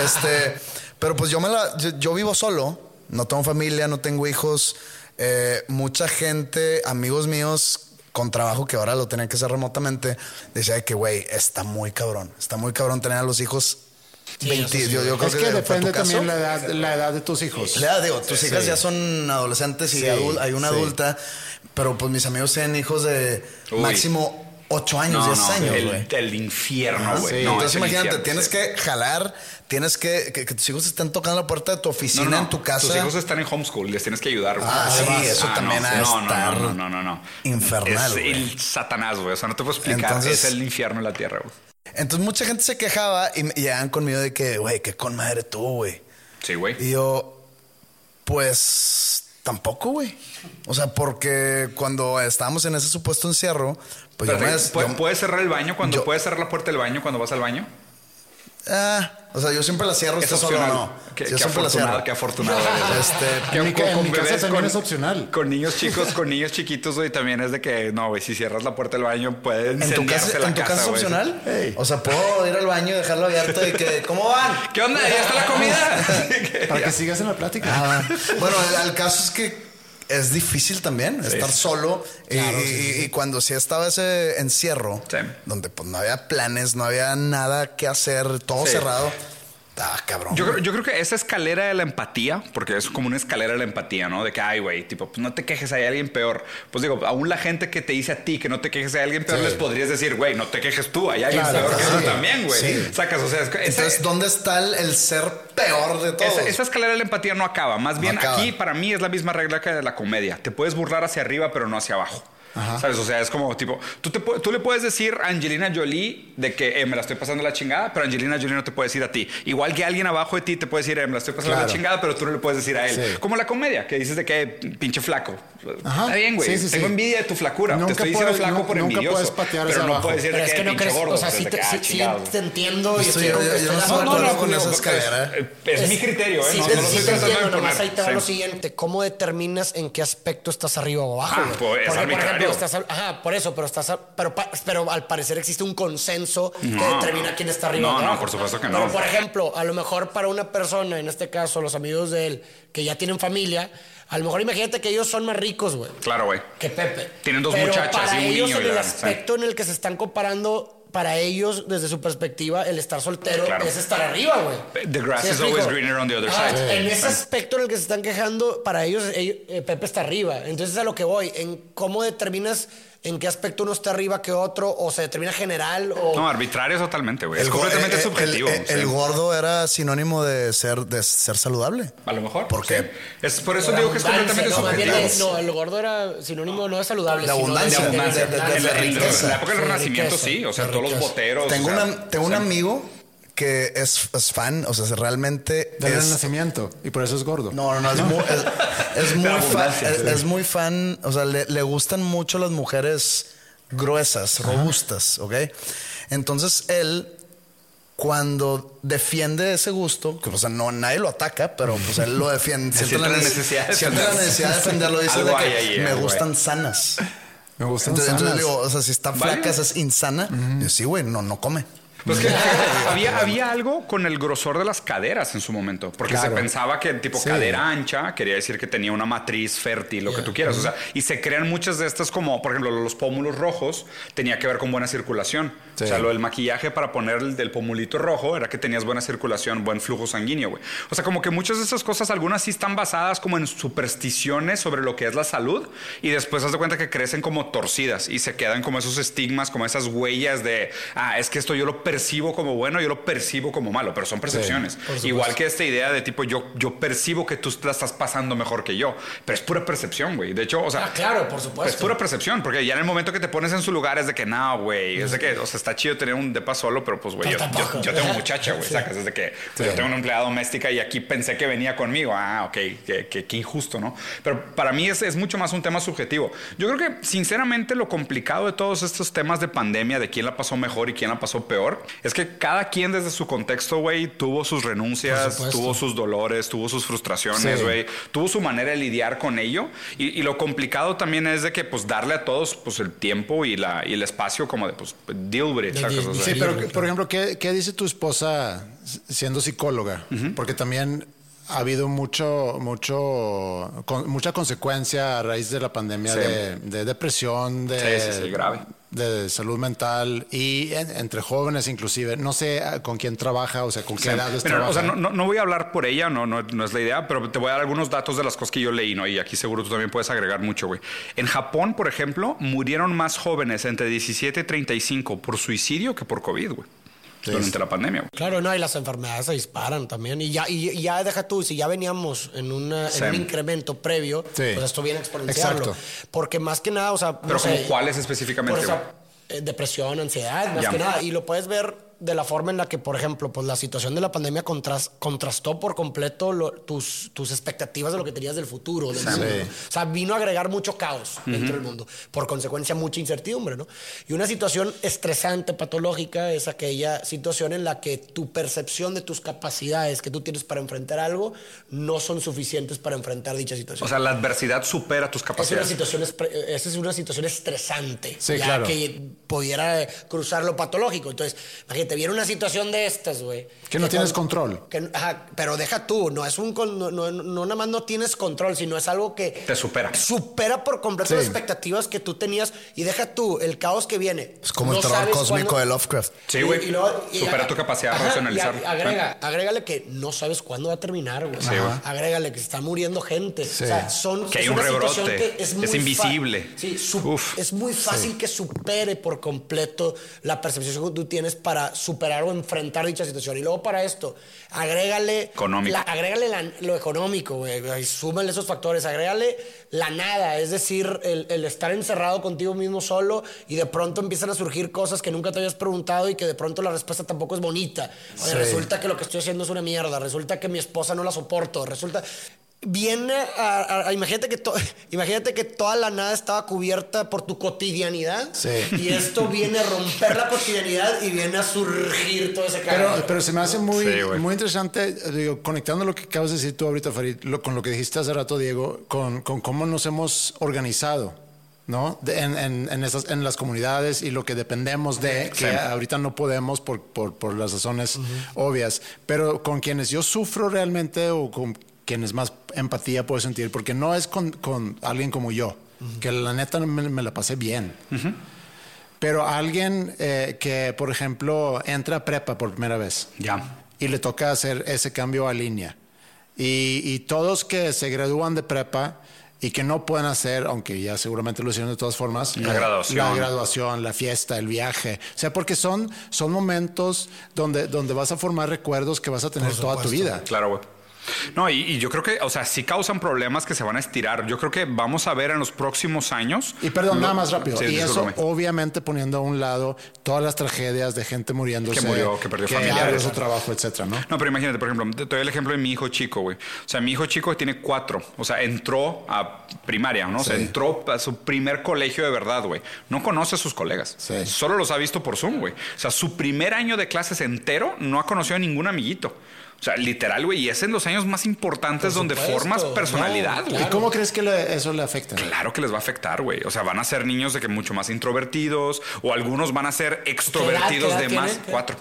Speaker 2: este, pero pues yo me la, yo, yo vivo solo, no tengo familia, no tengo hijos. eh, mucha gente, amigos míos con trabajo que ahora lo tenían que hacer remotamente, decía que, güey, está muy cabrón, está muy cabrón tener a los hijos 20, yo, yo creo
Speaker 1: Es que
Speaker 2: ¿fue tu
Speaker 1: depende
Speaker 2: caso?
Speaker 1: también la edad, la edad de tus hijos.
Speaker 2: Ya, digo, tus hijas ya son adolescentes y hay una
Speaker 1: sí.
Speaker 2: adulta, pero pues mis amigos tienen hijos de
Speaker 4: Uy.
Speaker 2: máximo 8 años,
Speaker 4: No,
Speaker 2: 10
Speaker 4: no,
Speaker 2: años,
Speaker 4: el,
Speaker 2: güey.
Speaker 4: el infierno, güey.
Speaker 1: sí.
Speaker 2: Entonces imagínate,
Speaker 4: infierno,
Speaker 2: tienes
Speaker 4: sí.
Speaker 2: que jalar, tienes que, que, que tus hijos estén tocando la puerta de tu oficina en tu casa.
Speaker 4: Tus hijos están en homeschool, les tienes que ayudar, güey.
Speaker 2: Ah, sí, eso también
Speaker 4: no,
Speaker 2: ha estar
Speaker 4: no, no, no, no, no.
Speaker 2: infernal,
Speaker 4: Es
Speaker 2: güey.
Speaker 4: el satanás, güey. O sea, no te puedo explicar.
Speaker 2: Entonces-
Speaker 4: es el infierno en la tierra, güey.
Speaker 2: Entonces mucha gente se quejaba y, me- y llegaban conmigo de que, güey, qué con madre tú, güey.
Speaker 4: Sí, güey.
Speaker 2: Y yo, pues tampoco, güey. O sea, porque cuando estábamos en ese supuesto encierro, pues yo me...
Speaker 4: ¿pu-
Speaker 2: yo-
Speaker 4: ¿Puedes cerrar el baño cuando
Speaker 2: yo-
Speaker 4: puedes cerrar la puerta del baño cuando vas al baño?
Speaker 2: Ah, o sea, yo siempre la cierro,
Speaker 4: Es
Speaker 2: solo
Speaker 4: opcional.
Speaker 2: no.
Speaker 4: Qué,
Speaker 2: yo
Speaker 4: qué
Speaker 2: siempre la
Speaker 4: afortunado,
Speaker 2: cierro.
Speaker 4: qué afortunado. eres.
Speaker 2: Este,
Speaker 4: Que
Speaker 1: En mi ca- en mi casa también es opcional.
Speaker 4: Con niños chicos, con niños chiquitos, güey, también es de que, no, güey, si cierras la puerta del baño puede
Speaker 2: ¿En tu casa,
Speaker 4: la
Speaker 2: en tu casa es opcional? O sea, puedo ir al baño y dejarlo abierto y que, ¿cómo van?
Speaker 4: ¿Qué onda? ¿Ya está la comida?
Speaker 1: Para que sigas en la plática.
Speaker 2: Ah, bueno, el, el caso es que es difícil también estar solo y, y- y cuando sí estaba ese encierro
Speaker 4: Sí.
Speaker 2: donde pues no había planes, no había nada que hacer, todo
Speaker 4: Sí.
Speaker 2: cerrado. Ah, cabrón.
Speaker 4: Yo creo, yo creo que esa escalera de la empatía, porque es como una escalera de la empatía, ¿no? De que, ay, güey, tipo, pues no te quejes, hay alguien peor. Pues digo, aún la gente que te dice a ti que no te quejes, hay alguien peor,
Speaker 1: Sí.
Speaker 4: les podrías decir, güey, no te quejes tú, hay alguien
Speaker 1: Claro,
Speaker 4: peor que tú también, güey.
Speaker 2: Sí.
Speaker 4: Sacas, o sea, es que
Speaker 2: Entonces, ¿dónde está el, el ser peor de todos?
Speaker 4: Esa, esa escalera de la empatía no acaba. Más bien
Speaker 2: acaba.
Speaker 4: aquí para mí es la misma regla que de la comedia. Te puedes burlar hacia arriba, pero no hacia abajo. ¿Sabes? O sea, es como tipo, tú, te tú le puedes decir a Angelina Jolie de que eh, me la estoy pasando la chingada, pero Angelina Jolie no te puede decir a ti. Igual que alguien abajo de ti te puede decir, eh, me la estoy pasando la
Speaker 1: Claro.
Speaker 4: chingada, pero tú no le puedes decir a él.
Speaker 1: Sí.
Speaker 4: Como la comedia, que dices de que pinche flaco.
Speaker 1: Ajá.
Speaker 4: Está bien, güey.
Speaker 1: Sí, sí,
Speaker 4: Tengo
Speaker 1: sí.
Speaker 4: envidia de tu flacura.
Speaker 1: Nunca
Speaker 4: te estoy diciendo
Speaker 1: puedes-
Speaker 4: flaco
Speaker 1: nu-
Speaker 4: por
Speaker 1: nunca
Speaker 4: envidioso.
Speaker 1: puedes patear
Speaker 4: pero no
Speaker 1: abajo.
Speaker 4: puedes decir
Speaker 3: Pero
Speaker 4: de
Speaker 3: es
Speaker 4: que,
Speaker 3: que no
Speaker 4: pinche
Speaker 3: crees,
Speaker 4: gordo.
Speaker 3: o sea,
Speaker 4: pues,
Speaker 3: sí te,
Speaker 4: que, ah,
Speaker 3: te entiendo y
Speaker 2: Estoy-
Speaker 3: estoy
Speaker 2: yo- yo no con
Speaker 3: no,
Speaker 2: esa
Speaker 3: porque-
Speaker 2: escalera.
Speaker 4: Eh, Es, mi criterio, ¿eh?
Speaker 3: Sí,
Speaker 4: no,
Speaker 3: sí,
Speaker 4: no lo
Speaker 3: sí,
Speaker 4: estoy tratando de
Speaker 3: ahí te va lo siguiente. ¿Cómo determinas en qué aspecto estás arriba o abajo?
Speaker 4: Es arbitrario.
Speaker 3: Estás... Ajá, por eso, pero estás... Pero, pero al parecer existe un consenso que determina quién está arriba
Speaker 4: No, no, por supuesto que no.
Speaker 3: Pero, por ejemplo, a lo mejor para una persona, en este caso, los amigos de él, que ya tienen familia, a lo mejor imagínate que ellos son más ricos, güey.
Speaker 4: Claro, güey.
Speaker 3: que Pepe.
Speaker 4: Tienen dos
Speaker 3: Pero
Speaker 4: muchachas
Speaker 3: para
Speaker 4: y un
Speaker 3: ellos
Speaker 4: niño,
Speaker 3: en el aspecto en el que se están comparando, para ellos, desde su perspectiva, el estar soltero
Speaker 4: Claro.
Speaker 3: es estar arriba, güey.
Speaker 4: The grass
Speaker 3: ¿Sí
Speaker 4: is always greener on the other
Speaker 3: Ah,
Speaker 4: side.
Speaker 3: En ese aspecto en el que se están quejando, para ellos, ellos- eh, Pepe está arriba. Entonces, a lo que voy, en cómo determinas en qué aspecto uno está arriba que otro, o se determina general, o...
Speaker 4: No, arbitrario totalmente, güey. Es completamente
Speaker 2: eh, eh,
Speaker 4: subjetivo.
Speaker 2: El,
Speaker 4: sí.
Speaker 2: el gordo era sinónimo de ser, de ser saludable.
Speaker 4: A lo mejor.
Speaker 2: ¿Por qué?
Speaker 4: sí. Es, por eso digo que es completamente
Speaker 3: no, bien
Speaker 4: subjetivo.
Speaker 3: no, el gordo era sinónimo no de saludable,
Speaker 2: De
Speaker 3: sino
Speaker 2: abundancia,
Speaker 4: de abundancia.
Speaker 2: de- de- de-
Speaker 4: En la- en la-
Speaker 2: riqueza.
Speaker 4: en la época del Renacimiento,
Speaker 3: riqueza.
Speaker 4: sí. O sea, todos los boteros.
Speaker 2: Tengo,
Speaker 4: o sea,
Speaker 2: una, tengo un
Speaker 4: o sea,
Speaker 2: amigo que es, es fan, o sea, realmente
Speaker 1: Del
Speaker 2: es,
Speaker 1: nacimiento. Y por eso es gordo.
Speaker 2: No, no, no, es muy, es, es muy fan, es, muy fan, o sea, le, le gustan mucho las mujeres gruesas, robustas, ¿ok? Entonces él, cuando defiende ese gusto, que o sea, no, nadie lo ataca, pero pues él lo defiende, siente, la,
Speaker 4: la
Speaker 2: neces-
Speaker 4: necesidad de
Speaker 2: siente la
Speaker 4: defenderlo.
Speaker 2: necesidad de defenderlo, dice de que
Speaker 4: ahí,
Speaker 2: me gustan sanas.
Speaker 1: Me gustan
Speaker 2: Entonces, entonces
Speaker 1: sanas.
Speaker 2: digo, o sea, si está
Speaker 4: ¿Válido?
Speaker 2: flaca, es insana, yo, sí, güey, no, no come.
Speaker 4: Pues que había, había algo con el grosor de las caderas en su momento, porque se pensaba que tipo cadera ancha quería decir que tenía una matriz fértil, lo que tú quieras. O sea, y se crean muchas de estas como, por ejemplo, los pómulos rojos tenía que ver con buena circulación. O sea, lo del maquillaje para poner el del pomulito rojo era que tenías buena circulación, buen flujo sanguíneo, güey. O sea, como que muchas de esas cosas, algunas sí están basadas como en supersticiones sobre lo que es la salud y después haz de cuenta que crecen como torcidas y se quedan como esos estigmas, como esas huellas de, ah, es que esto yo lo percibo como bueno, yo lo percibo como malo, pero son percepciones. Igual que esta idea de tipo, yo, yo percibo que tú la estás pasando mejor que yo, pero es pura percepción, güey. De hecho, o sea,
Speaker 3: ah, claro, por supuesto.
Speaker 4: Es pura percepción, porque ya en el momento que te pones en su lugar es de que, no, güey, es de que, o sea, está chido tener un depa solo, pero pues, güey, yo, yo, tengo muchacha, güey, sacas, desde que yo tengo una empleada doméstica y aquí pensé que venía conmigo. Ah, ok, qué, injusto, ¿no? Pero para mí es, es mucho más un tema subjetivo. Yo creo que, sinceramente, lo complicado de todos estos temas de pandemia, de quién la pasó mejor y quién la pasó peor, es que cada quien desde su contexto, güey, tuvo sus renuncias, tuvo sus dolores, tuvo sus frustraciones, güey, tuvo su manera de lidiar con ello. Y, lo complicado también es de que, pues, darle a todos, pues, el tiempo y, la, y el espacio como de, pues, deal with it.
Speaker 1: Sí, pero, por ejemplo, ¿qué, ¿qué, dice tu esposa siendo psicóloga? Porque también ha habido mucho, mucho, mucha consecuencia a raíz de la pandemia de, depresión, de,
Speaker 4: grave.
Speaker 1: de salud mental y entre jóvenes inclusive. No sé con quién trabaja, o sea, con qué edades trabaja.
Speaker 4: O sea, no, no, voy a hablar por ella, no, no, no, es la idea, pero te voy a dar algunos datos de las cosas que yo leí, ¿no? Y aquí seguro tú también puedes agregar mucho, güey. En Japón, por ejemplo, murieron más jóvenes entre 17 y 35 por suicidio que por COVID, güey durante la pandemia.
Speaker 3: Claro, no, y las enfermedades se disparan también. Y ya, y, ya deja tú, si ya veníamos en, una, en un incremento previo, pues esto viene a exponenciarlo. Porque más que nada, o sea.
Speaker 4: Pero como cuáles específicamente.
Speaker 3: Eh, depresión, ansiedad, más que nada. Y lo puedes ver de la forma en la que, por ejemplo, pues la situación de la pandemia contrastó por completo tus, tus expectativas de lo que tenías del futuro. Del O sea, vino a agregar mucho caos dentro del mundo. Por consecuencia, mucha incertidumbre, ¿no? Y una situación estresante, patológica, es aquella situación en la que tu percepción de tus capacidades que tú tienes para enfrentar algo no son suficientes para enfrentar dicha situación.
Speaker 4: O sea, la adversidad supera tus capacidades.
Speaker 3: Es una situación, esa es una situación estresante. Sí, claro. Que pudiera cruzar lo patológico. Entonces, imagínate, viene una situación de estas, güey.
Speaker 1: Que no tienes control.
Speaker 3: Que, pero deja tú, no es un no, no, nada más no tienes control, sino es algo que
Speaker 4: te supera.
Speaker 3: Supera por completo las expectativas que tú tenías y deja tú el caos que viene.
Speaker 2: Es como el terror cósmico de Lovecraft.
Speaker 4: Sí, güey. Supera tu capacidad de racionalizar.
Speaker 3: Agrega, agrégale que no sabes cuándo va a terminar, güey. Sí, agrégale que se está muriendo gente. O sea, son
Speaker 4: que hay un rebrote. es, invisible.
Speaker 3: Sí, es muy fácil que supere por completo la percepción que tú tienes para superar o enfrentar dicha situación. Y luego para esto, agrégale,
Speaker 4: la,
Speaker 3: agrégale lo económico, güey, súmale esos factores, agrégale la nada, es decir, el, estar encerrado contigo mismo solo y de pronto empiezan a surgir cosas que nunca te habías preguntado y que de pronto la respuesta tampoco es bonita. Resulta que lo que estoy haciendo es una mierda, resulta que mi esposa no la soporto, resulta viene a, imagínate que imagínate que toda la nada estaba cubierta por tu cotidianidad y esto viene a romper la cotidianidad y viene a surgir todo ese
Speaker 1: cambio. Pero, pero se me hace muy, muy interesante, digo, conectando lo que acabas de decir tú ahorita, Farid, con lo que dijiste hace rato, Diego, con, con cómo nos hemos organizado. ¿no? en, en, en, esas, en las comunidades y lo que dependemos de, que ahorita no podemos por, por, por las razones obvias, pero con quienes yo sufro realmente o con quienes más empatía puedo sentir, porque no es con, con alguien como yo, que la neta me, la pasé bien. Pero alguien eh, que, por ejemplo, entra a prepa por primera vez
Speaker 4: ya
Speaker 1: y le toca hacer ese cambio a línea. Y, y, todos que se gradúan de prepa y que no pueden hacer, aunque ya seguramente lo hicieron de todas formas,
Speaker 4: la, graduación.
Speaker 1: La graduación, la fiesta, el viaje. O sea, porque son, son momentos donde, donde vas a formar recuerdos que vas a tener toda tu vida.
Speaker 4: Claro, güey. No, y, yo creo que, o sea, sí causan problemas que se van a estirar. Yo creo que vamos a ver en los próximos años.
Speaker 1: Y perdón, nada más rápido. y eso, obviamente, poniendo a un lado todas las tragedias de gente muriéndose.
Speaker 4: Que murió, que perdió familiares.
Speaker 1: su trabajo, etcétera, ¿no?
Speaker 4: No, pero imagínate, por ejemplo, te doy el ejemplo de mi hijo chico, güey. O sea, mi hijo chico tiene cuatro. O sea, entró a primaria, ¿no? O sea, entró a su primer colegio de verdad, güey. No conoce a sus colegas. Solo los ha visto por Zoom, güey. O sea, su primer año de clases entero no ha conocido a ningún amiguito. O sea, literal, güey. Y es en los años más importantes
Speaker 3: Por
Speaker 4: donde formas personalidad, güey.
Speaker 1: ¿Y cómo crees que le- eso le afecta?
Speaker 4: Claro que les va a afectar, güey. O sea, van a ser niños de que mucho más introvertidos o algunos van a ser extrovertidos
Speaker 3: edad
Speaker 4: de más. Cuatro.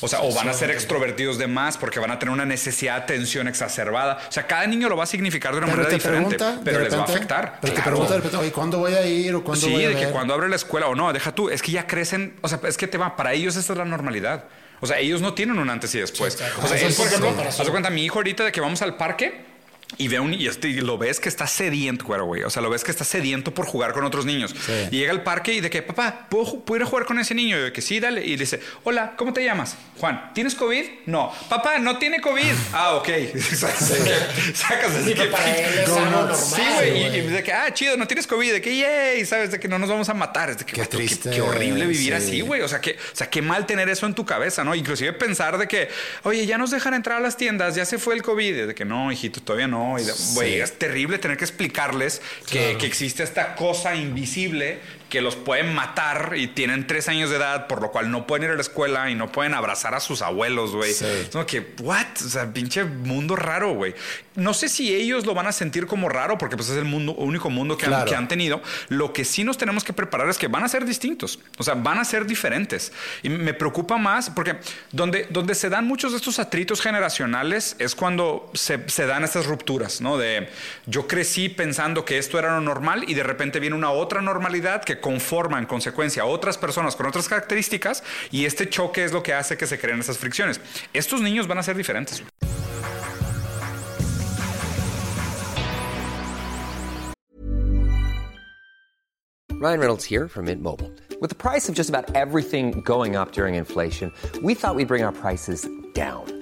Speaker 4: O sea, o van a ser extrovertidos de más porque van a tener una necesidad de atención exacerbada. O sea, cada niño lo va a significar de una
Speaker 1: Pero
Speaker 4: manera
Speaker 1: te
Speaker 4: diferente,
Speaker 1: pregunta,
Speaker 4: pero les va a afectar.
Speaker 1: Pero te pregunta de repente, oye, ¿cuándo voy a ir o cuándo
Speaker 4: Sí,
Speaker 1: voy a
Speaker 4: de que cuando abre la escuela o no, deja tú, es que ya crecen, o sea, es que te va, para ellos esta es la normalidad. O sea, ellos no tienen un antes y después.
Speaker 3: Sí,
Speaker 4: o sea, él, por ejemplo, haz cuenta, mi hijo ahorita de que vamos al parque y ve un y, este, y lo ves que está sediento, güey. O sea, lo ves que está sediento por jugar con otros niños. Y llega al parque y de que, papá, ¿puedo, puedo ir a jugar con ese niño? Y de que sí, dale. Y le dice, hola, ¿cómo te llamas? Juan, ¿tienes COVID? No. Papá, no tiene COVID. ah, ok. Sacas así
Speaker 3: Sí,
Speaker 4: que
Speaker 3: para él es algo normal.
Speaker 4: Sí, güey. Y, de que, ah, chido, no tienes COVID. De que, yay, ¿sabes? De que no nos vamos a matar. Es de que,
Speaker 1: Qué triste,
Speaker 4: Qué, horrible vivir
Speaker 1: sí.
Speaker 4: así, güey. O sea, que, o sea, qué mal tener eso en tu cabeza, ¿no? Inclusive pensar de que, oye, ya nos dejan entrar a las tiendas, ya se fue el COVID. Y de que no, hijito, todavía no. Y es terrible tener que explicarles que, que existe esta cosa invisible que los pueden matar y tienen tres años de edad, por lo cual no pueden ir a la escuela y no pueden abrazar a sus abuelos, güey.
Speaker 1: Sí.
Speaker 4: Es como que, what? O sea, pinche mundo raro, güey. No sé si ellos lo van a sentir como raro, porque pues es el mundo, único mundo que, han,
Speaker 1: Claro.
Speaker 4: que han tenido. Lo que sí nos tenemos que preparar es que van a ser distintos. O sea, van a ser diferentes. Y me preocupa más porque donde, donde se dan muchos de estos atritos generacionales es cuando se, se dan estas rupturas, ¿no? De yo crecí pensando que esto era lo normal y de repente viene una otra normalidad que conforma en consecuencia a otras personas con otras características y este choque es lo que hace que se creen esas fricciones. Estos niños van a ser diferentes.
Speaker 5: Ryan Reynolds here from Mint Mobile. With the price of just about everything going up during inflation, we thought we'd bring our prices down.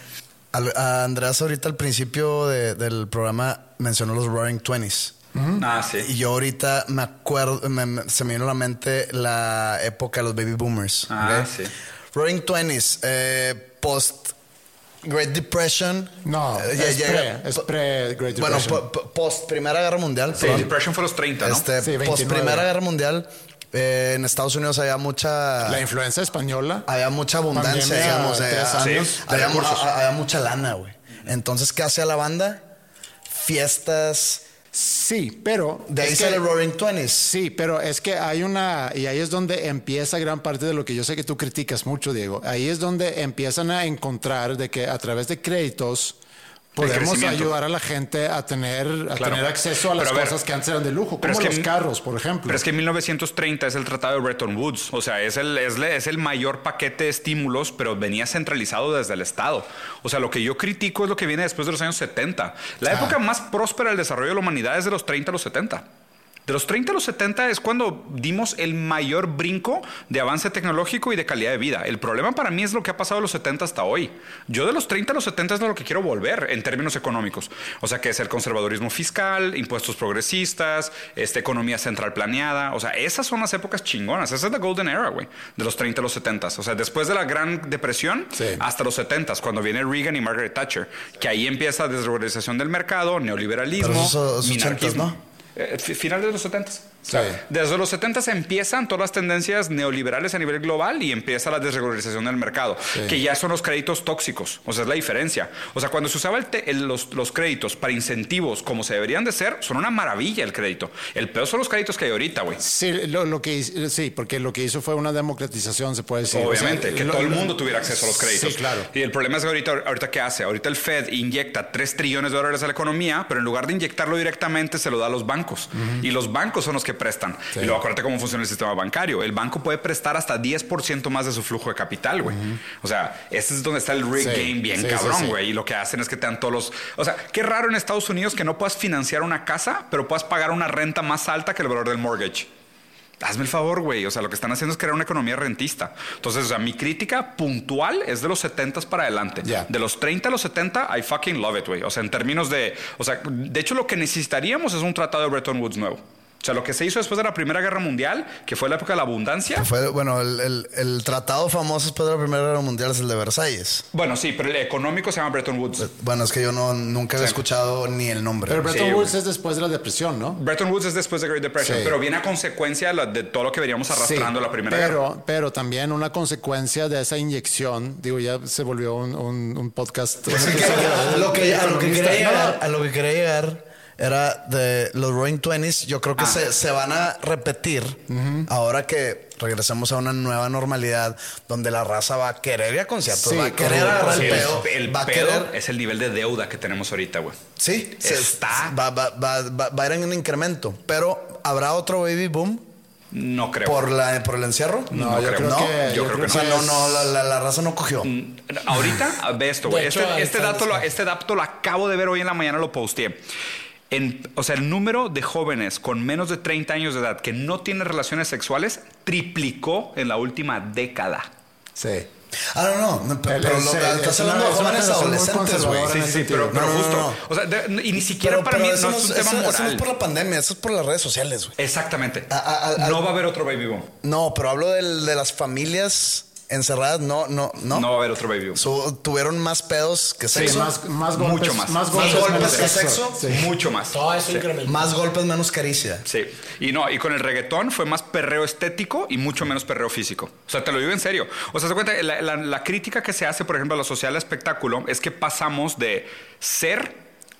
Speaker 2: Al- a Andreas ahorita al principio de- del programa mencionó los Roaring Twenties.
Speaker 4: Ah, sí.
Speaker 2: Y yo ahorita me acuerdo, me- me- se me vino a la mente la época de los baby boomers.
Speaker 4: Ah,
Speaker 2: ¿ok?
Speaker 4: sí.
Speaker 2: Roaring Twenties, eh, post Great Depression.
Speaker 1: No,
Speaker 2: eh, ya
Speaker 1: es
Speaker 2: llega-
Speaker 1: pre, es pre Great
Speaker 2: Bueno,
Speaker 1: Depression.
Speaker 2: po- po- post Primera Guerra Mundial.
Speaker 4: Sí,
Speaker 2: perdón.
Speaker 4: Depression fue los 30, ¿no?
Speaker 2: Este,
Speaker 1: Sí,
Speaker 2: post
Speaker 1: 29.
Speaker 2: Primera Guerra Mundial, eh, en Estados Unidos había mucha.
Speaker 1: la influencia española.
Speaker 2: había mucha abundancia,
Speaker 1: Pandemia,
Speaker 2: digamos.
Speaker 1: años.
Speaker 2: había,
Speaker 4: Sí,
Speaker 2: había mucha lana, güey. Entonces, ¿qué hacía la banda? Fiestas.
Speaker 1: Sí, pero
Speaker 2: De ahí sale Roaring Twenties.
Speaker 1: Sí, pero es que hay una, y ahí es donde empieza gran parte de lo que yo sé que tú criticas mucho, Diego. Ahí es donde empiezan a encontrar de que a través de créditos podemos ayudar a la gente a tener, a
Speaker 4: Claro.
Speaker 1: tener acceso a las
Speaker 4: Pero a ver,
Speaker 1: cosas que antes eran de lujo,
Speaker 4: pero
Speaker 1: como
Speaker 4: es que-
Speaker 1: los carros, por ejemplo.
Speaker 4: Pero es que en 1930 es el Tratado de Bretton Woods, o sea, es el, es, es el mayor paquete de estímulos, pero venía centralizado desde el Estado. O sea, lo que yo critico es lo que viene después de los años 70. La época más próspera del desarrollo de la humanidad es de los 30 a los 70. De los 30 a los 70 es cuando dimos el mayor brinco de avance tecnológico y de calidad de vida. El problema para mí es lo que ha pasado de los 70 hasta hoy. Yo de los 30 a los 70 es lo que quiero volver en términos económicos. O sea, que es el conservadurismo fiscal, impuestos progresistas, esta economía central planeada. O sea, esas son las épocas chingonas. Esa es la golden era, güey, de los 30 a los 70. O sea, después de la Gran Depresión
Speaker 1: Sí.
Speaker 4: hasta los 70, cuando viene Reagan y Margaret Thatcher, que ahí empieza la desregularización del mercado, neoliberalismo,
Speaker 2: Pero esos- esos 80s,
Speaker 4: minarquismo.
Speaker 2: ¿no?
Speaker 4: Eh, fi- final de los 70.
Speaker 1: Sí.
Speaker 4: Desde los 70 empiezan todas las tendencias neoliberales a nivel global y empieza la desregularización del mercado, que ya son los créditos tóxicos. O sea, es la diferencia. O sea, cuando se usaba el te- el- los, los créditos para incentivos como se deberían de ser, son una maravilla el crédito. El peor son los créditos que hay ahorita, güey.
Speaker 1: Sí, lo, lo que hizo- sí, porque lo que hizo fue una democratización, se puede decir.
Speaker 4: Obviamente,
Speaker 1: O sea,
Speaker 4: que
Speaker 1: lo-
Speaker 4: todo el mundo tuviera acceso a los créditos.
Speaker 1: Sí, claro.
Speaker 4: Y el problema es que ahorita, ahorita ¿qué hace? Ahorita el Fed inyecta 3 trillones de dólares a la economía, pero en lugar de inyectarlo directamente, se lo da a los bancos. Y los bancos son los que que prestan. Y luego acuérdate cómo funciona el sistema bancario. El banco puede prestar hasta 10% más de su flujo de capital, güey. O sea, ese es donde está el rig
Speaker 1: Sí,
Speaker 4: game bien
Speaker 1: sí,
Speaker 4: cabrón, güey. Y lo que hacen es que te dan todos los... O sea, qué raro en Estados Unidos que no puedas financiar una casa, pero puedas pagar una renta más alta que el valor del mortgage. Hazme el favor, güey. O sea, lo que están haciendo es crear una economía rentista. Entonces, o sea, mi crítica puntual es de los 70 para adelante.
Speaker 1: Ya.
Speaker 4: De los 30 a los 70, I fucking love it, güey. O sea, en términos de. O sea, de hecho, lo que necesitaríamos es un tratado de Bretton Woods nuevo. O sea, lo que se hizo después de la Primera Guerra Mundial, que fue la época de la abundancia.
Speaker 2: Fue, bueno, el, el- el tratado famoso después de la Primera Guerra Mundial es el de Versalles.
Speaker 4: Bueno, sí, pero el económico se llama Bretton Woods.
Speaker 2: Bueno, es que yo no, nunca había
Speaker 4: Sí.
Speaker 2: escuchado ni el nombre.
Speaker 1: Pero Bretton
Speaker 4: Sí,
Speaker 1: Woods es después de la depresión, ¿no?
Speaker 4: Bretton Woods es después de Great Depression,
Speaker 1: Sí.
Speaker 4: pero viene a consecuencia de, la- de todo lo que veníamos arrastrando
Speaker 1: Sí,
Speaker 4: la Primera Guerra.
Speaker 1: pero, Pero también una consecuencia de esa inyección, digo, ya se volvió un, un- un podcast.
Speaker 2: que,
Speaker 1: episodio
Speaker 2: a lo que, a lo que
Speaker 1: economista.
Speaker 2: quería
Speaker 1: No,
Speaker 2: llegar, a lo que quería llegar era de los Roaring Twenties. Yo creo que se, se van a repetir ahora que regresemos a una nueva normalidad donde la raza va a querer ir a conciertos,
Speaker 1: Sí,
Speaker 2: va a querer agarrar
Speaker 4: Sí,
Speaker 2: el pedo,
Speaker 4: el
Speaker 2: va a
Speaker 4: pedo
Speaker 2: querer.
Speaker 4: es el nivel de deuda que tenemos ahorita, güey.
Speaker 2: Sí, se-
Speaker 4: Está.
Speaker 2: Va, va- va- va- va a ir en un incremento, pero habrá otro baby boom
Speaker 4: No creo.
Speaker 2: por la por el encierro.
Speaker 1: No, yo
Speaker 4: creo.
Speaker 1: creo
Speaker 2: No,
Speaker 1: que.
Speaker 4: yo creo que
Speaker 2: O sea, no, no, la, la- la raza no cogió.
Speaker 4: Ahorita, ve esto, güey. Este, este dato lo,
Speaker 3: que-
Speaker 4: este dato lo acabo de ver hoy en la mañana, lo posteé. En, o sea, el número de jóvenes con menos de 30 años de edad que no tienen relaciones sexuales triplicó en la última década.
Speaker 1: Sí.
Speaker 2: Ah, no, no, pero, lo- estás
Speaker 1: es
Speaker 2: hablando de jóvenes adolescentes, güey.
Speaker 4: Sí, sí, pero, pero
Speaker 2: No, no,
Speaker 4: justo.
Speaker 2: no.
Speaker 4: O sea, de- y ni siquiera
Speaker 2: Pero,
Speaker 4: para
Speaker 2: pero
Speaker 4: mí
Speaker 2: eso
Speaker 4: no es un
Speaker 2: eso-
Speaker 4: tema
Speaker 2: eso no
Speaker 4: moral.
Speaker 2: es por la pandemia, eso es por las redes sociales, güey.
Speaker 4: Exactamente.
Speaker 2: A- a- a-
Speaker 4: no va a haber otro baby boom.
Speaker 2: No, pero hablo del- de las familias encerradas, no, no, no.
Speaker 4: No, va a haber otro baby boom.
Speaker 2: Su- tuvieron más pedos que
Speaker 1: Sí,
Speaker 2: sexo.
Speaker 1: más, más golpes.
Speaker 4: Mucho más.
Speaker 1: Más
Speaker 4: Más
Speaker 1: golpes,
Speaker 2: que sexo.
Speaker 1: Sí.
Speaker 4: Mucho más.
Speaker 3: Todo eso
Speaker 4: Sí.
Speaker 2: Más golpes, menos caricia.
Speaker 4: Sí, y no, y con el reggaetón fue más perreo estético y mucho menos perreo físico. O sea, te lo digo en serio. O sea, se cuenta, la, la- la crítica que se hace, por ejemplo, a la social espectáculo es que pasamos de ser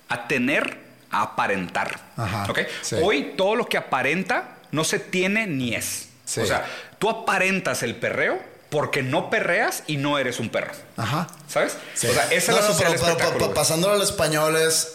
Speaker 4: a tener a aparentar.
Speaker 1: Ajá,
Speaker 4: ¿Ok?
Speaker 1: sí.
Speaker 4: Hoy todo lo que aparenta no se tiene ni es.
Speaker 1: Sí.
Speaker 4: O sea, tú aparentas el perreo porque no perreas y no eres un perro.
Speaker 1: Ajá.
Speaker 4: ¿Sabes?
Speaker 1: Sí.
Speaker 4: O sea, esa es la
Speaker 2: no,
Speaker 4: social
Speaker 2: pero, pero, pasándolo al español es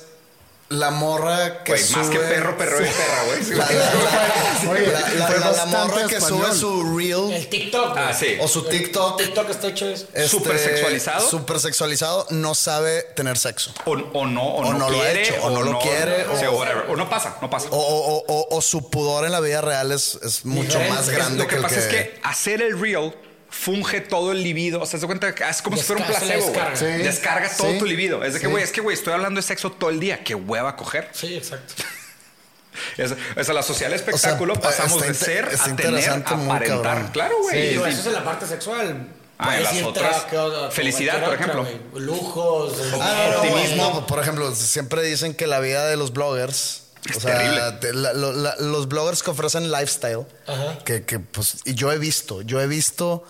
Speaker 2: la morra que
Speaker 4: Güey,
Speaker 2: sube...
Speaker 4: más que perro, perro es perra, güey. Sí,
Speaker 2: La,
Speaker 4: güey.
Speaker 2: la- la-
Speaker 1: Oye,
Speaker 2: la- la-
Speaker 1: fue
Speaker 2: la- la
Speaker 1: bastante
Speaker 2: morra que
Speaker 1: español.
Speaker 2: sube su reel
Speaker 3: El TikTok.
Speaker 4: Ah, sí.
Speaker 2: o su TikTok
Speaker 3: TikTok está hecho eso.
Speaker 2: este,
Speaker 4: Súper sexualizado.
Speaker 2: Súper sexualizado, no sabe tener sexo.
Speaker 4: O, o no, o,
Speaker 2: O
Speaker 4: no,
Speaker 2: no lo ha hecho, o no lo quiere, o-
Speaker 4: whatever. o no pasa, no pasa.
Speaker 2: O, o- o- o- o su pudor en la vida real es, es mucho más
Speaker 3: Es-
Speaker 2: grande
Speaker 4: lo que,
Speaker 2: el
Speaker 4: pasa es que hacer el reel funge todo el libido. O sea, se cuenta que es como si fuera un
Speaker 3: Descarga,
Speaker 4: placebo,
Speaker 3: descarga.
Speaker 1: Sí.
Speaker 4: Descarga todo
Speaker 1: Sí.
Speaker 4: tu libido. Es de que,
Speaker 1: Sí.
Speaker 4: güey, es que, güey, estoy hablando de sexo todo el día. Qué hueva coger.
Speaker 3: Sí, exacto.
Speaker 4: Es, es a la social espectáculo
Speaker 2: O sea,
Speaker 4: pasamos de ser a tener, a aparentar. Claro, güey.
Speaker 3: Eso es en la parte sexual.
Speaker 4: Ah, en las otras, felicidad, por ejemplo.
Speaker 3: Lujos,
Speaker 2: Ah,
Speaker 3: optimismo.
Speaker 2: no, por ejemplo, siempre dicen que la vida de los bloggers.
Speaker 4: Es
Speaker 2: o sea, te- la- la- los bloggers que ofrecen lifestyle,
Speaker 3: Ajá.
Speaker 2: que, que, pues, y yo he visto, yo he visto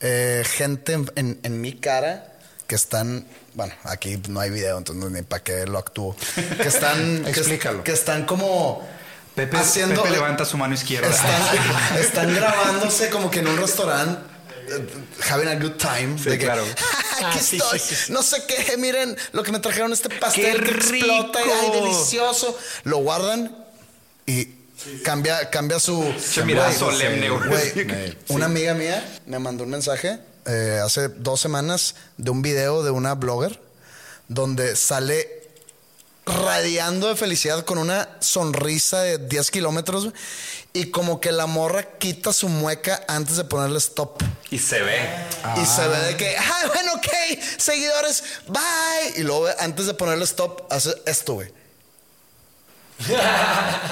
Speaker 2: eh, gente en, en- en mi cara que están, bueno, aquí no hay video, entonces ni para qué lo actúo, que están, que,
Speaker 1: Explícalo.
Speaker 2: que están como
Speaker 4: Pepe,
Speaker 2: haciendo,
Speaker 4: Pepe levanta su mano izquierda.
Speaker 2: están, están grabándose como que en un restaurante. Having a good time.
Speaker 4: Sí,
Speaker 2: de que,
Speaker 4: claro.
Speaker 2: Aquí
Speaker 3: Ah,
Speaker 2: estoy.
Speaker 3: sí, sí, sí.
Speaker 2: No sé qué. Miren lo que me trajeron este pastel
Speaker 4: ¡Qué
Speaker 2: que explota. y,
Speaker 4: rico!
Speaker 2: Ay, delicioso. Lo guardan y cambia, cambia su.
Speaker 4: Che, mirada
Speaker 2: Güey,
Speaker 4: solemne, güey.
Speaker 2: Una amiga mía me mandó un mensaje eh, hace dos semanas de un video de una blogger donde sale radiando de felicidad con una sonrisa de 10 kilómetros y como que la morra quita su mueca antes de ponerle stop.
Speaker 4: Y se ve.
Speaker 2: Y se ve de que, ah, bueno, ok, seguidores, bye. Y luego antes de ponerle stop, hace esto, güey.